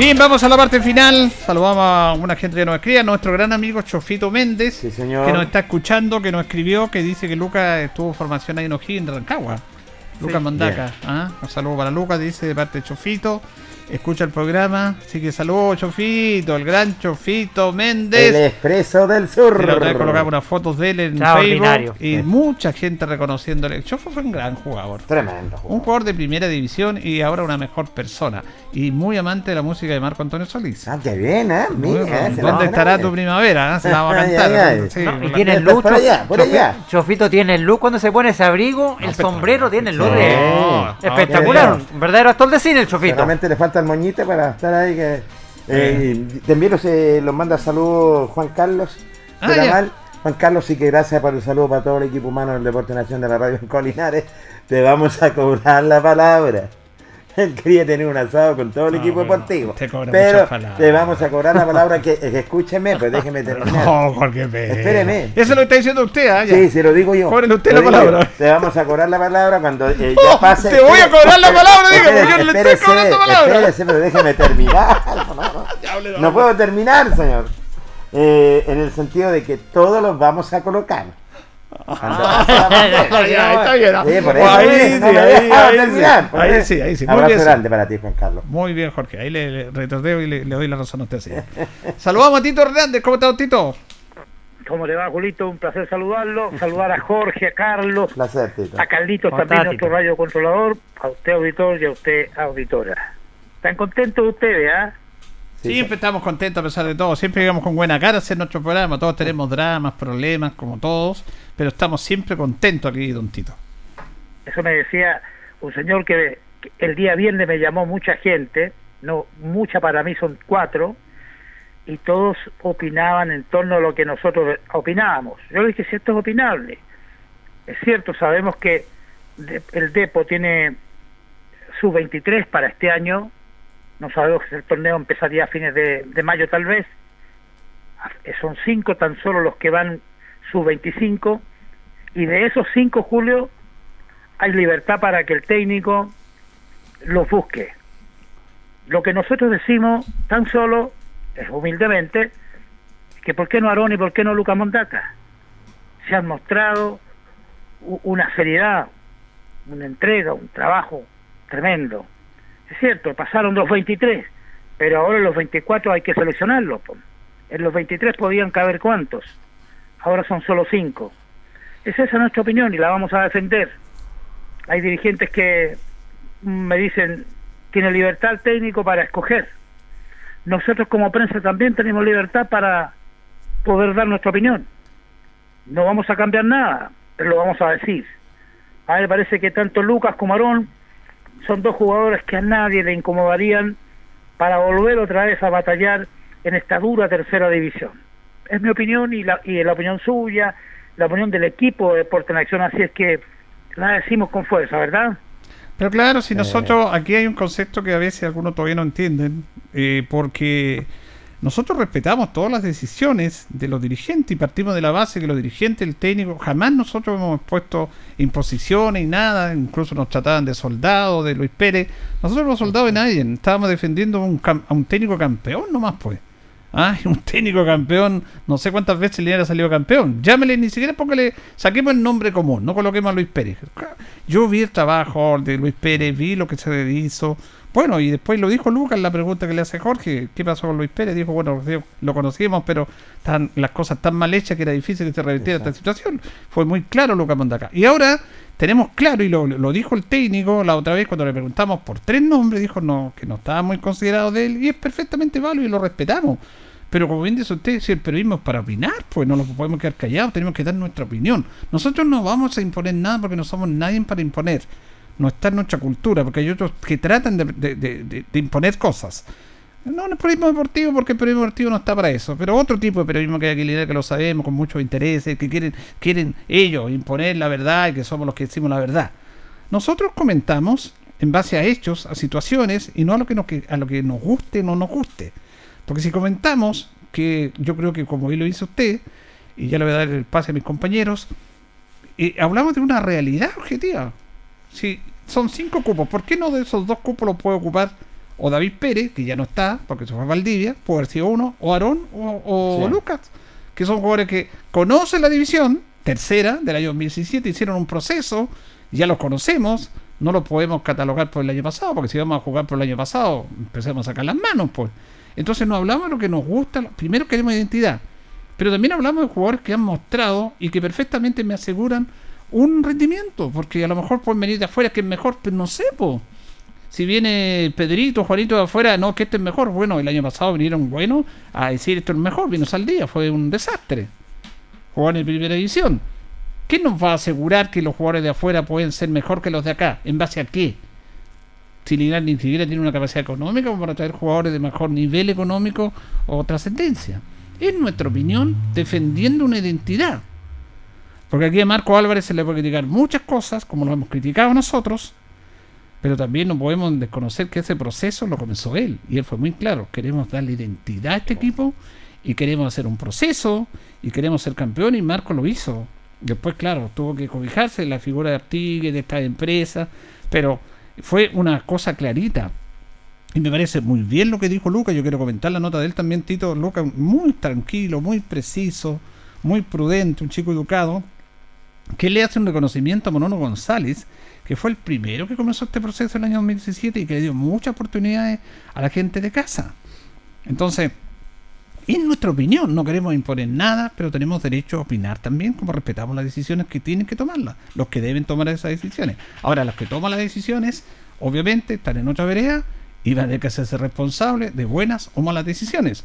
Bien, vamos a la parte final. Saludamos a una gente que nos escribe, a nuestro gran amigo Chofito Méndez, que nos está escuchando, que nos escribió, que dice que Lucas estuvo formación ahí en O'Higgins, en Rancagua. Lucas Mandaca. ¿ah? Un saludo para Lucas, dice de parte de Chofito. Escucha el programa. Así que saludos, Chofito, el gran Chofito Méndez. El expreso del sur. Colocamos unas fotos de él en Facebook y mucha gente reconociéndole. Chofo fue un gran jugador. Tremendo. Jugador. Un jugador de primera división y ahora una mejor persona. Y muy amante de la música de Marco Antonio Solís. Ah, qué bien, ¿eh? Mira, ¿Dónde estará tu primavera? eh? Se la vamos a cantar. ay, ay. Sí, No, y tiene el luz. por allá, por Chofi- allá. Chofito tiene el luz cuando se pone ese abrigo, el sombrero tiene el luz Espectacular. Un verdadero actor de cine, el Chofito. Solamente le falta el moñite para estar ahí. Que, eh, y también los, eh, los manda saludos Juan Carlos Ah, Peramal, Juan Carlos, sí que gracias por el saludo para todo el equipo humano del Deporte Nación de la Radio en Colinares. Te vamos a cobrar la palabra. Él quería tener un asado con todo el No, equipo deportivo. te Pero te vamos a cobrar la palabra que, que escúcheme, pues déjeme terminar. No, Jorge Pérez. Espéreme. Eso lo está diciendo usted, ¿ah? Sí, se lo digo yo. Cóbrele usted Lo la palabra. yo. Te vamos a cobrar la palabra cuando eh, ya pase. te voy a cobrar la palabra, Espérese, yo le estoy cobrando palabra. Espérese, pero déjeme terminar. No puedo terminar, señor. Eh, en el sentido de que todos los vamos a colocar. Ahí sí, ahí- sí. terminar, por Ahí eso. sí, ahí sí. Muy Abrazo bien, sí. grande para ti, Juan Carlos. Muy bien, Jorge. Ahí le, le retordeo y le, le doy la razón a usted. Sí. Saludamos a Tito Hernández. ¿Cómo está, Tito? ¿Cómo le va, Julito? Un placer saludarlo. Saludar a Jorge, a Carlos, Placer, Tito. a Carlitos ¿Cómo también, está, nuestro radio controlador, a usted, auditor, y a usted, auditora. ¿Están contentos ustedes, ah? Siempre estamos contentos a pesar de todo. Siempre llegamos con buena cara a hacer nuestro programa. Todos tenemos dramas, problemas, como todos. Pero estamos siempre contentos aquí, don Tito. Eso me decía un señor que, el día viernes me llamó mucha gente, no mucha para mí son cuatro, y todos opinaban en torno a lo que nosotros opinábamos. Yo le dije, si esto es opinable. Es cierto, sabemos que el Depo tiene su 23 para este año, no sabemos si el torneo empezaría a fines de, mayo tal vez, Eh, son cinco tan solo los que van su 25, y de esos cinco, Julio, hay libertad para que el técnico los busque. Lo que nosotros decimos tan solo es humildemente que por qué no Aarón y por qué no Luca Mondaca. Se han mostrado una seriedad, una entrega, un trabajo tremendo. Es cierto, pasaron los 23, pero ahora los 24 hay que seleccionarlos. En los 23 podían caber cuántos, ahora son solo 5. Es esa nuestra opinión y la vamos a defender. Hay dirigentes que mm, me dicen, tiene libertad el técnico para escoger. Nosotros como prensa también tenemos libertad para poder dar nuestra opinión. No vamos a cambiar nada, pero lo vamos a decir. A me parece que tanto Lucas como Aarón son dos jugadores que a nadie le incomodarían para volver otra vez a batallar en esta dura tercera división. Es mi opinión y la, y la opinión suya, la opinión del equipo de Deporte en Acción, así es que la decimos con fuerza, ¿verdad? Pero claro, si nosotros, aquí hay un concepto que a veces algunos todavía no entienden, eh, porque nosotros respetamos todas las decisiones de los dirigentes y partimos de la base que los dirigentes, el técnico, jamás nosotros hemos puesto imposiciones y nada, incluso nos trataban de soldados, de Luis Pérez. Nosotros no soldados de nadie, estábamos defendiendo un, a un técnico campeón nomás, pues. Ah, un técnico campeón, no sé cuántas veces le hubiera salido campeón. Llámele, ni siquiera póngale, saquemos el nombre común, no coloquemos a Luis Pérez. Yo vi el trabajo de Luis Pérez, vi lo que se hizo. Bueno, y después lo dijo Lucas la pregunta que le hace Jorge, ¿qué pasó con Luis Pérez? Dijo, bueno, lo conocíamos, pero están las cosas tan mal hechas que era difícil que se revirtiera esta situación. Fue muy claro Lucas Mondaca. Y ahora tenemos claro, y lo, lo dijo el técnico la otra vez cuando le preguntamos por tres nombres, dijo no, que no estaba muy considerado de él, y es perfectamente válido y lo respetamos. Pero como bien dice usted, si el periodismo es para opinar, pues no nos podemos quedar callados, tenemos que dar nuestra opinión. Nosotros no vamos a imponer nada porque no somos nadie para imponer. No está en nuestra cultura, porque hay otros que tratan de, imponer cosas. No en el periodismo deportivo, porque el periodismo deportivo no está para eso. Pero otro tipo de periodismo que hay aquí, que lo sabemos, con muchos intereses, que quieren, quieren ellos imponer la verdad y que somos los que decimos la verdad. Nosotros comentamos en base a hechos, a situaciones, y no a lo que nos, que- a lo que nos guste o no nos guste. Porque si comentamos, que yo creo que como bien lo hizo usted, y ya le voy a dar el pase a mis compañeros, eh, hablamos de una realidad objetiva. Si son cinco cupos, ¿por qué no de esos dos cupos los puede ocupar o David Pérez, que ya no está, porque se fue a Valdivia, puede haber sido uno, o Aarón o, o Sí. Lucas, que son jugadores que conocen la división tercera del año 2017, hicieron un proceso, ya los conocemos, no los podemos catalogar por el año pasado, porque si vamos a jugar por el año pasado, empecemos a sacar las manos, pues. Entonces no hablamos de lo que nos gusta, primero queremos identidad, pero también hablamos de jugadores que han mostrado y que perfectamente me aseguran un rendimiento, porque a lo mejor pueden venir de afuera que es mejor, pero no sé, po. Si viene Pedrito, Juanito de afuera, no, que este es mejor. Bueno, el año pasado vinieron buenos a decir esto es mejor, vino Saldía, fue un desastre. Jugar en primera división. ¿Qué nos va a asegurar que los jugadores de afuera pueden ser mejor que los de acá? ¿En base a qué? Si Linares ni siquiera tiene una capacidad económica para traer jugadores de mejor nivel económico o trascendencia. en nuestra opinión, defendiendo una identidad. Porque aquí a Marco Álvarez se le puede criticar muchas cosas, como lo hemos criticado nosotros, pero también no podemos desconocer que ese proceso lo comenzó él. Y él fue muy claro, queremos darle identidad a este equipo y queremos hacer un proceso y queremos ser campeón y Marco lo hizo. Después, claro, tuvo que cobijarse la figura de Artigue, de esta empresa, pero fue una cosa clarita. Y me parece muy bien lo que dijo Luca. Yo quiero comentar la nota de él también, Tito. Luca, muy tranquilo, muy preciso, muy prudente, un chico educado que le hace un reconocimiento a Monono González, que fue el primero que comenzó este proceso en el año 2017 y que le dio muchas oportunidades a la gente de casa. Entonces, en nuestra opinión, no queremos imponer nada, pero tenemos derecho a opinar también, como respetamos las decisiones que tienen que tomarlas, los que deben tomar esas decisiones. Ahora, los que toman las decisiones, obviamente, están en otra vereda y van a tener que hacerse responsables de buenas o malas decisiones.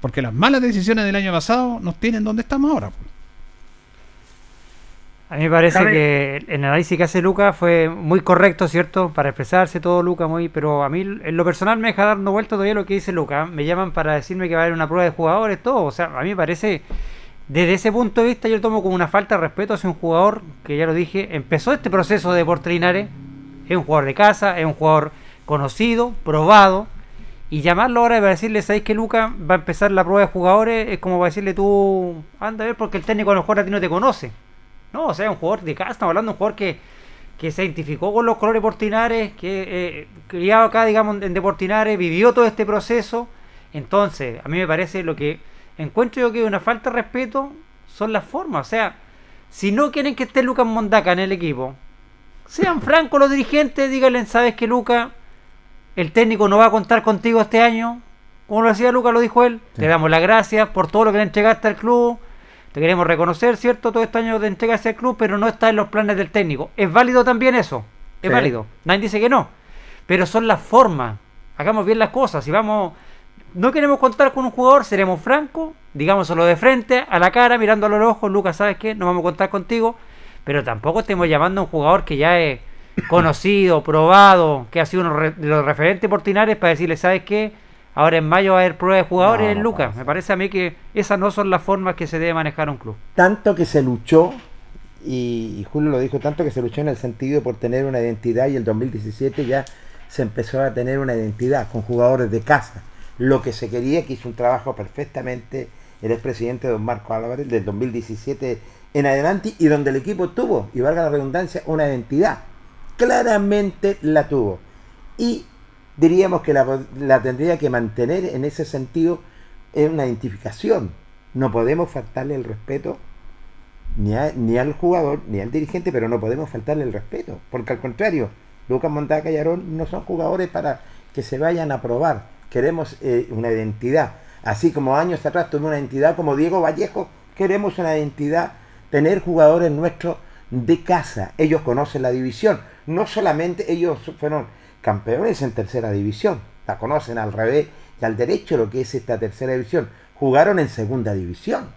Porque las malas decisiones del año pasado nos tienen donde estamos ahora. pues. A mí me parece ¿Sabe? que el análisis que hace Luca fue muy correcto, ¿cierto? Para expresarse todo Luca, muy, pero a mí en lo personal me deja dando vuelta todavía lo que dice Luca. Me llaman para decirme que va a haber una prueba de jugadores, todo. O sea, a mí me parece, desde ese punto de vista yo lo tomo como una falta de respeto hacia un jugador que ya lo dije, empezó este proceso de Deportes Linares, es un jugador de casa, es un jugador conocido, probado, y llamarlo ahora para decirle, ¿sabéis que Luca va a empezar la prueba de jugadores? Es como para decirle tú, anda a ver porque el técnico a lo mejor a ti no te conoce. No, o sea, un jugador de casa, estamos hablando de un jugador que, que se identificó con los colores portinares, que eh, criado acá, digamos, en Deportinares, vivió todo este proceso. Entonces, a mí me parece lo que encuentro yo que una falta de respeto son las formas. O sea, si no quieren que esté Lucas Mondaca en el equipo, sean francos los dirigentes, díganle, ¿sabes que Lucas, el técnico no va a contar contigo este año? Como lo decía Lucas, lo dijo él. Te damos las gracias por todo lo que le entregaste al club. Te queremos reconocer, ¿cierto? Todo este año de entregarse al club, pero no está en los planes del técnico. ¿Es válido también eso? Es Sí. válido. Nadie dice que no. Pero son las formas. Hagamos bien las cosas. Si vamos. No queremos contar con un jugador, seremos francos, digámoslo de frente, a la cara, mirándolo a los ojos. Lucas, ¿sabes qué? No vamos a contar contigo. Pero tampoco estemos llamando a un jugador que ya es conocido, probado, que ha sido uno de los referentes portinares para decirle, ¿sabes qué? Ahora en mayo va a haber prueba de jugadores No, en no Lucas. Me parece a mí que esas no son las formas que se debe manejar un club. tanto que se luchó, y, y Julio lo dijo, tanto que se luchó en el sentido por tener una identidad y el 2017 ya se empezó a tener una identidad con jugadores de casa. Lo que se quería, que hizo un trabajo perfectamente el expresidente don Marco Álvarez del 2017 en adelante y donde el equipo tuvo, y valga la redundancia, una identidad. Claramente la tuvo. Y diríamos que la, la tendría que mantener en ese sentido en una identificación. No podemos faltarle el respeto ni, a- ni al jugador ni al dirigente, pero no podemos faltarle el respeto, porque al contrario, Lucas Montaca y Aarón no son jugadores para que se vayan a probar. Queremos eh, una identidad. Así como años atrás tuvimos una identidad como Diego Vallejo, queremos una identidad, tener jugadores nuestros de casa. Ellos conocen la división. No solamente ellos fueron campeones en tercera división, la conocen al revés y al derecho lo que es esta tercera división. Jugaron en segunda división,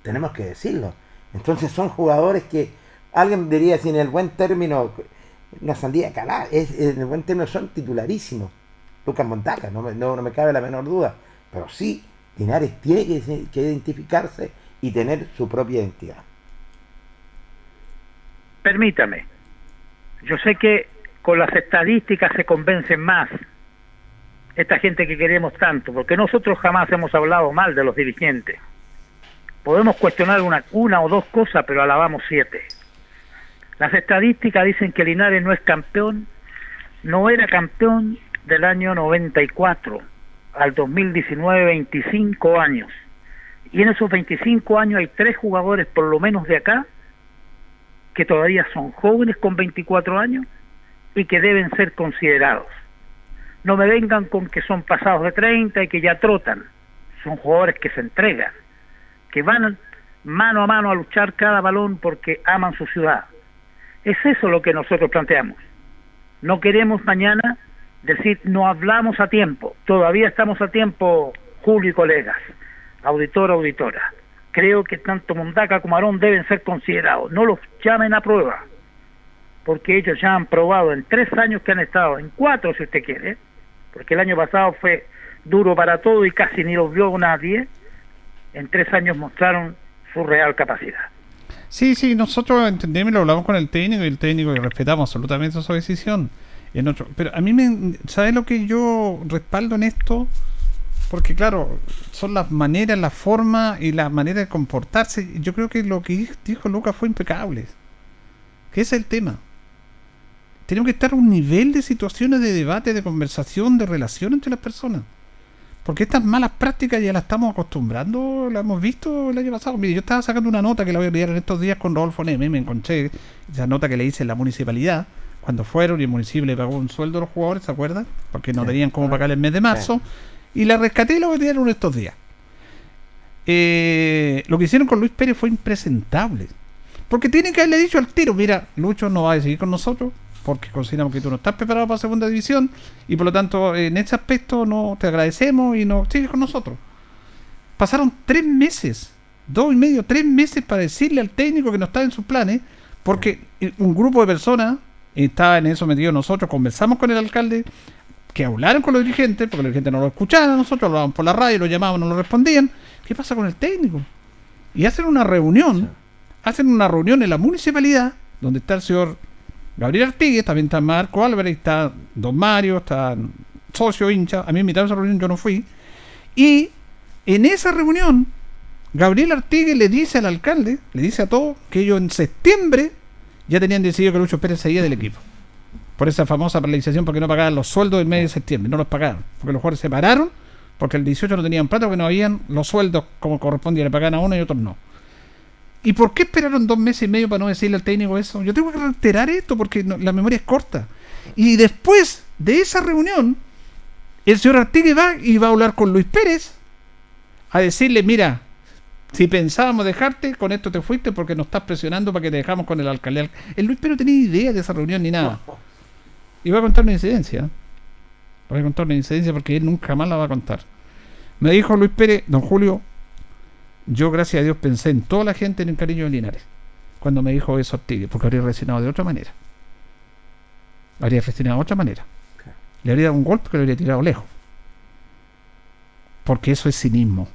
tenemos que decirlo. Entonces son jugadores que alguien diría si en el buen término, una sandía calada, es, en el buen término son titularísimos. Lucas Montaca, no me, cabe la menor duda. Pero sí, Linares tiene que, que identificarse y tener su propia identidad. Permítame, yo sé que con las estadísticas se convencen más esta gente que queremos tanto, porque nosotros jamás hemos hablado mal de los dirigentes. Podemos cuestionar una, una o dos cosas, pero alabamos siete. Las estadísticas dicen que Linares no es campeón, no era campeón del año 94 al 2019, 25 años. Y en esos 25 años hay tres jugadores, por lo menos de acá, que todavía son jóvenes con 24 años y que deben ser considerados. No me vengan con que son pasados de 30 y que ya trotan. Son jugadores que se entregan, que van mano a mano a luchar cada balón porque aman su ciudad. Es eso lo que nosotros planteamos. No queremos mañana decir no hablamos a tiempo. Todavía estamos a tiempo, Julio y colegas, auditor, auditora. Creo que tanto Mondaca como Arón deben ser considerados. No los llamen a prueba, porque ellos ya han probado en tres años que han estado, en cuatro si usted quiere, porque el año pasado fue duro para todo y casi ni los vio nadie. en tres años mostraron su real capacidad. Sí, sí, nosotros entendemos lo hablamos con el técnico y el técnico y respetamos absolutamente su decisión. En otro, pero a mí me, ¿sabes lo que yo respaldo en esto? Porque claro, son las maneras, la forma y la manera de comportarse. Yo creo que lo que dijo Lucas fue impecable. Que ese es el tema. Tenemos que estar a un nivel de situaciones de debate, de conversación, de relación entre las personas. Porque estas malas prácticas ya las estamos acostumbrando, las hemos visto el año pasado. Mire, yo estaba sacando una nota que la voy a leer en estos días con Rodolfo Neme, me encontré esa nota que le hice en la municipalidad, cuando fueron y el municipio le pagó un sueldo a los jugadores, ¿se acuerdan? Porque no Sí. tenían cómo pagar el mes de marzo. Y la rescaté y la voy a tirar en estos días. Eh, lo que hicieron con Luis Pérez fue impresentable. Porque tienen que haberle dicho al tiro, mira, Lucho no va a seguir con nosotros porque consideramos que tú no estás preparado para segunda división y por lo tanto en ese aspecto no te agradecemos y no sigues con nosotros. Pasaron tres meses, dos y medio, tres meses para decirle al técnico que no estaba en sus planes porque un grupo de personas estaba en eso metido nosotros, conversamos con el alcalde, que hablaron con los dirigentes, porque los dirigentes no lo escuchaban, nosotros hablábamos por la radio, lo llamaban, no lo respondían. ¿Qué pasa con el técnico? Y hacen una reunión, hacen una reunión en la municipalidad, donde está el señor Gabriel Artigues, también está Marco Álvarez, está Don Mario, está socio hincha, a mí me invitaron a esa reunión, yo no fui. Y en esa reunión, Gabriel Artigues le dice al alcalde, le dice a todos, que ellos en septiembre ya tenían decidido que Lucho Pérez salía del equipo. Por esa famosa paralización, porque no pagaban los sueldos del mes de septiembre, no los pagaron. Porque los jugadores se pararon, porque el 18 no tenían plata, porque no habían los sueldos como correspondía, le pagaban a uno y otros no. ¿Y por qué esperaron dos meses y medio para no decirle al técnico eso? Yo tengo que reiterar esto porque la memoria es corta. Y después de esa reunión, el señor Artigue va y va a hablar con Luis Pérez a decirle, mira, si pensábamos dejarte, con esto te fuiste porque nos estás presionando para que te dejamos con el alcalde. El Luis Pérez no tenía idea de esa reunión ni nada. Y voy a contar una incidencia. Voy a contar una incidencia porque él nunca más la va a contar. Me dijo Luis Pérez, don Julio, yo gracias a Dios pensé en toda la gente en el cariño de Linares. Cuando me dijo eso Artigue, porque habría reaccionado de otra manera. Habría reaccionado de otra manera. Le habría dado un golpe que lo habría tirado lejos. Porque eso es cinismo.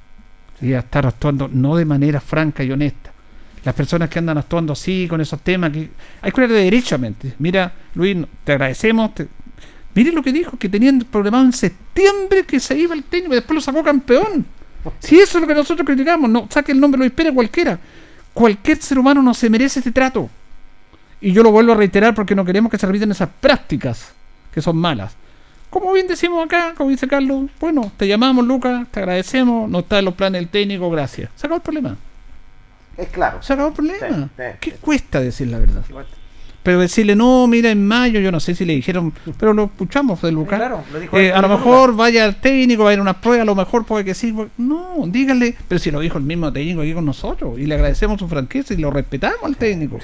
Y estar actuando no de manera franca y honesta. Las personas que andan actuando así, con esos temas, que hay que hablar de derechamente. Mira, Luis, te agradecemos. te- Mire lo que dijo, que tenían programado en septiembre que se iba el técnico y después lo sacó campeón. Si eso es lo que nosotros criticamos, no saque el nombre Luis Pérez cualquiera. Cualquier ser humano no se merece este trato. Y yo lo vuelvo a reiterar porque no queremos que se repiten esas prácticas que son malas. Como bien decimos acá, como dice Carlos, bueno, te llamamos Lucas, te agradecemos, no está en los planes del técnico, gracias. Se acabó el problema. Es claro. Se acabó el problema. Sí, sí, ¿Qué cuesta decir la verdad? Pero decirle, no, mira, en mayo, yo no sé si le dijeron, pero lo escuchamos de Lucas. claro, lo dijo Eh, a lo mejor vaya al técnico, va a ir a una prueba, a lo mejor puede que sí. No, díganle, pero si lo dijo el mismo técnico aquí con nosotros, y le agradecemos su franqueza y lo respetamos al técnico.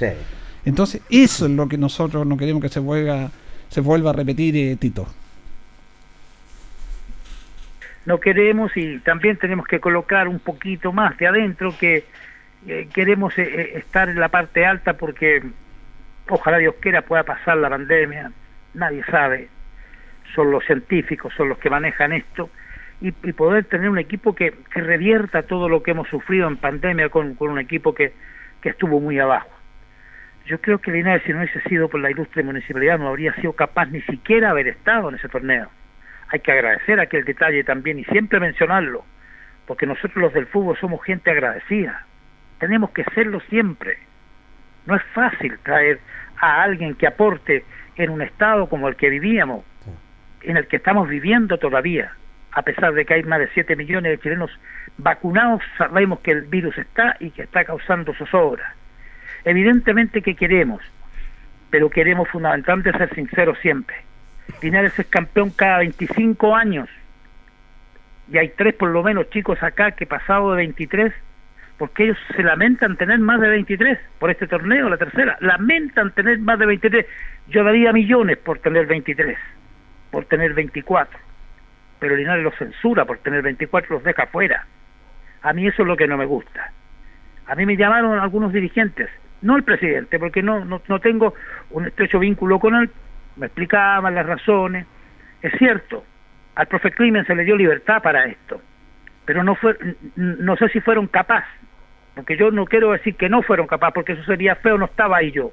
Entonces, eso es lo que nosotros no queremos que se vuelva, se vuelva a repetir, eh, Tito. no queremos y también tenemos que colocar un poquito más de adentro que eh, queremos eh, estar en la parte alta porque ojalá Dios quiera pueda pasar la pandemia, nadie sabe, son los científicos, son los que manejan esto y, poder tener un equipo que, revierta todo lo que hemos sufrido en pandemia con, un equipo que, que estuvo muy abajo. Yo creo que Linares, si no hubiese sido por la ilustre municipalidad, no habría sido capaz ni siquiera haber estado en ese torneo hay que agradecer aquel detalle también y siempre mencionarlo, porque nosotros los del fútbol somos gente agradecida, tenemos que serlo siempre. No es fácil traer a alguien que aporte en un estado como el que vivíamos, en el que estamos viviendo todavía, a pesar de que hay más de 7 millones de chilenos vacunados, sabemos que el virus está y que está causando zozobra. Evidentemente que queremos, pero queremos fundamentalmente ser sinceros siempre. Linares es campeón cada 25 años. Y hay tres por lo menos chicos acá que pasado de 23, porque ellos se lamentan tener más de 23 por este torneo, la tercera. Lamentan tener más de 23. Yo daría millones por tener 23, por tener 24. Pero Linares los censura por tener 24, los deja fuera. A mí eso es lo que no me gusta. A mí me llamaron algunos dirigentes, no el presidente, porque no, no, no tengo un estrecho vínculo con él, me explicaban las razones. Es cierto, al profe Climen se le dio libertad para esto, pero no fue, no sé si fueron capaces, porque yo no quiero decir que no fueron capaces, porque eso sería feo, no estaba ahí yo.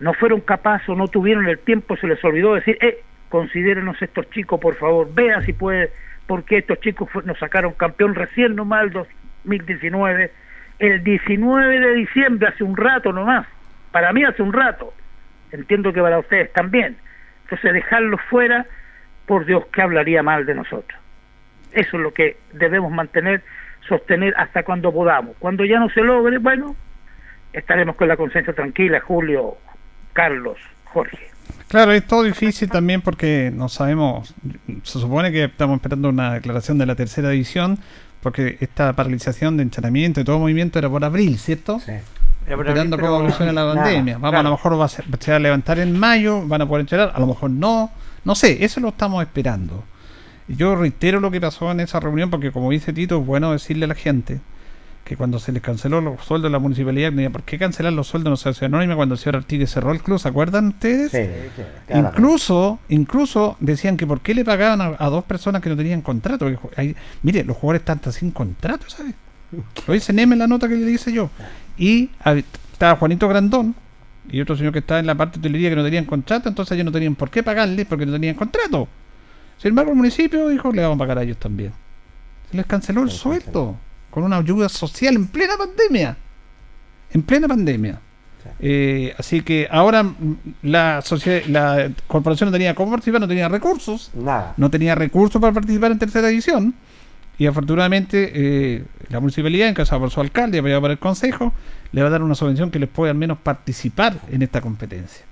No fueron capaces o no tuvieron el tiempo, se les olvidó decir, eh, considérenos estos chicos, por favor, vean si puede, porque estos chicos nos sacaron campeón recién nomás el 2019, el 19 de diciembre, hace un rato nomás, para mí hace un rato, entiendo que para ustedes también. Entonces dejarlos fuera, por Dios que hablaría mal de nosotros. Eso es lo que debemos mantener, sostener hasta cuando podamos. Cuando ya no se logre, bueno, estaremos con la conciencia tranquila, Julio, Carlos, Jorge. Claro, es todo difícil también porque no sabemos, se supone que estamos esperando una declaración de la tercera división, porque esta paralización de entrenamiento y todo movimiento era por abril, ¿cierto? Por Esperando abril, cómo evoluciona la Nada, pandemia. Vamos, claro. a lo mejor va a ser- se va a levantar en mayo, van a poder entrenar, a lo mejor no. No sé, eso lo estamos esperando. Yo reitero lo que pasó en esa reunión, porque como dice Tito, es bueno decirle a la gente que cuando se les canceló los sueldos de la municipalidad, no por qué cancelar los sueldos de la Sociedad Anónima cuando el señor Artigue cerró el club, ¿se acuerdan ustedes? Sí, claramente. Incluso, incluso decían que por qué le pagaban a, a dos personas que no tenían contrato. Hay- mire, los jugadores están hasta sin contrato, ¿sabes? Lo dice Neme en la nota que le dice yo. Y estaba Juanito Grandón y otro señor que estaba en la parte de hotelería que no tenían contrato, entonces ellos no tenían por qué pagarles porque no tenían contrato. Sin embargo, el municipio dijo, le vamos a pagar a ellos también. Se les canceló el sueldo con una ayuda social en plena pandemia. En plena pandemia. Eh, así que ahora mm, la corporación no tenía cómo participar, no tenía recursos, Nada. no tenía recursos para participar en tercera división y afortunadamente eh, la municipalidad, encabezada por su alcalde, apoyada por el consejo, le va a dar una subvención que les puede al menos participar en esta competencia.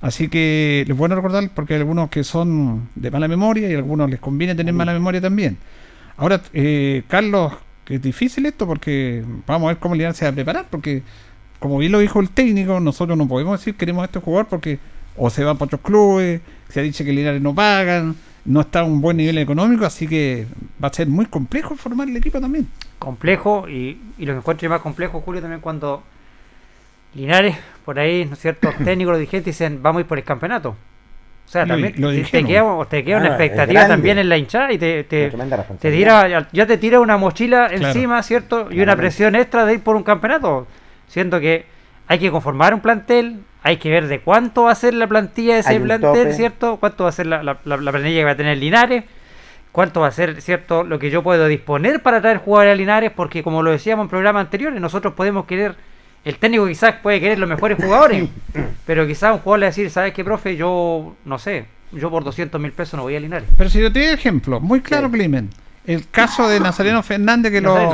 Así que les bueno recordar porque hay algunos que son de mala memoria y a algunos les conviene tener mala memoria también. Ahora, eh, Carlos, que es difícil esto porque vamos a ver cómo Linares se va a preparar porque como bien lo dijo el técnico, nosotros no podemos decir queremos a este jugador porque o se van para otros clubes, se ha dicho que Linares no pagan, no está a un buen nivel económico, así que va a ser muy complejo formar el equipo también. complejo y, y lo que encuentro más complejo, Julio, también cuando Linares, por ahí, ¿no es cierto?, técnicos, los dirigentes dicen, vamos a ir por el campeonato. O sea, Lo- también lo te- te, dijeron. queda, te queda una Ah, es expectativa también en la hinchada y te, te, Una te tira, ya te tira una mochila Claro. encima, ¿cierto? Y una presión extra de ir por un campeonato. Siento que hay que conformar un plantel, hay que ver de cuánto va a ser la plantilla de ese plantel, tope. ¿cierto? Cuánto va a ser la, la, la- la planilla que va a tener Linares cuánto va a ser, ¿cierto? Lo que yo puedo disponer para traer jugadores a Linares, porque como lo decíamos en programas anteriores, nosotros podemos querer, el técnico quizás puede querer los mejores jugadores, pero quizás un jugador le va a decir, ¿sabes qué, profe? Yo, no sé, yo por 200 mil pesos no voy a Linares. Pero si yo te doy ejemplo, muy claro, Climen. El caso de Nazareno Fernández que lo,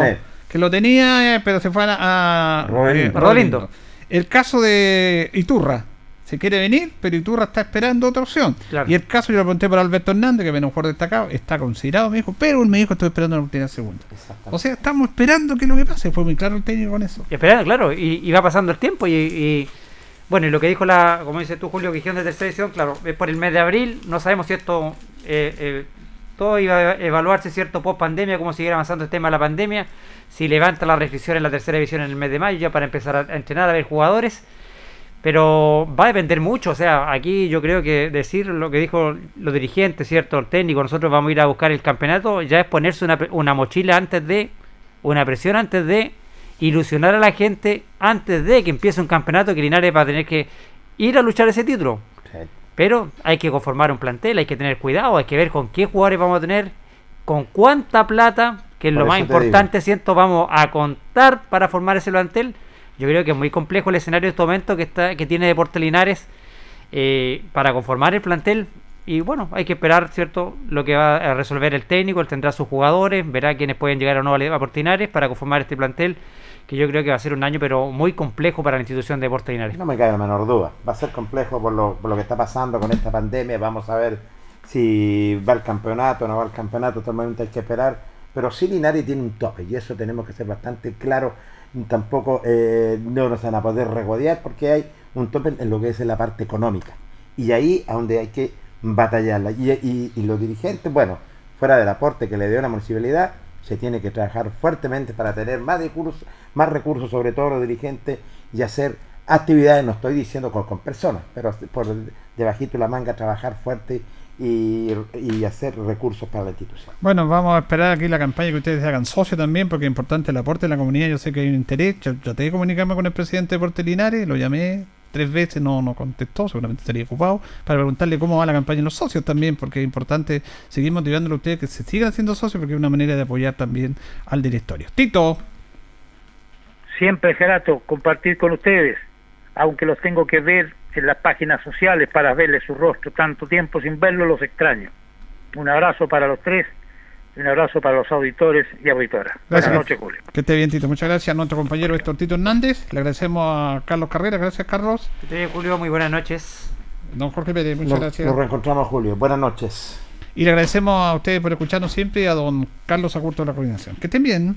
que lo tenía, eh, pero se fue a, a- Rodelindo. eh, Rodelindo. El caso de Iturra. Se quiere venir, pero Iturra está esperando otra opción. Claro. Y el caso, yo lo pregunté por Alberto Hernández, que viene un jugador destacado, está considerado, me dijo, pero él me dijo, estoy esperando la oportunidad segunda. O sea, estamos esperando que lo que pase. Fue muy claro el técnico con eso. Y esperando, claro, y, y va pasando el tiempo y, y, bueno, y lo que dijo la, como dices tú, Julio, que de tercera edición, claro, es por el mes de abril, no sabemos si esto, eh, eh, todo iba a evaluarse, ¿cierto? Post pandemia, cómo seguir avanzando el tema de la pandemia, si levanta la restricción en la tercera división en el mes de mayo, ya para empezar a, a entrenar, a ver jugadores, pero va a depender mucho, o sea, aquí yo creo que decir lo que dijo los dirigentes, ¿cierto? El técnico, nosotros vamos a ir a buscar el campeonato, ya es ponerse una, una mochila antes de, una presión antes de, ilusionar a la gente antes de que empiece un campeonato que Linares va a tener que ir a luchar ese título. Sí. Pero hay que conformar un plantel, hay que tener cuidado, hay que ver con qué jugadores vamos a tener, con cuánta plata, que es Por lo más importante, siento, vamos a contar para formar ese plantel. Yo creo que es muy complejo el escenario de este momento que está que tiene Deportes Linares eh, para conformar el plantel. Y bueno, hay que esperar, ¿cierto? Lo que va a resolver el técnico, él tendrá sus jugadores, verá quiénes pueden llegar o no a Deportes Linares para conformar este plantel, que yo creo que va a ser un año, pero muy complejo para la institución de Deportes Linares. No me cabe la menor duda. Va a ser complejo por lo, por lo que está pasando con esta pandemia. Vamos a ver si va al campeonato o no va al campeonato. Totalmente hay que esperar. Pero sí Linares tiene un tope y eso tenemos que ser bastante claros. Tampoco eh, no nos van a poder regodear porque hay un tope en lo que es en la parte económica. Y ahí a donde hay que batallarla. Y, los dirigentes, bueno, fuera del aporte que le dio la municipalidad, se tiene que trabajar fuertemente para tener más recursos, más recursos, sobre todo los dirigentes, y hacer actividades, no estoy diciendo con, con personas, pero por debajito de la manga trabajar fuerte y, y hacer recursos para la institución. Bueno, vamos a esperar aquí la campaña que ustedes se hagan socio también, porque es importante el aporte de la comunidad. Yo sé que hay un interés. Yo traté de comunicarme con el presidente de Deporte Linares, lo llamé tres veces, no, no contestó, seguramente estaría ocupado, para preguntarle cómo va la campaña en los socios también, porque es importante seguir motivándolo a ustedes que se sigan haciendo socios, porque es una manera de apoyar también al directorio. Tito. Siempre es grato compartir con ustedes, aunque los tengo que ver en las páginas sociales para verles su rostro. Tanto tiempo sin verlo los extraño. Un abrazo para los tres y un abrazo para los auditores y auditoras. Gracias. Buenas noches, Julio. Que esté bien, Tito. Muchas gracias a nuestro compañero Héctor Tito Hernández. Le agradecemos a Carlos Carrera. Gracias, Carlos. Que esté bien, Julio. Muy buenas noches. Don Jorge Pérez, muchas gracias. nos reencontramos, Julio. Buenas noches. Y le agradecemos a ustedes por escucharnos siempre y a don Carlos Agurto de la coordinación. Que estén bien.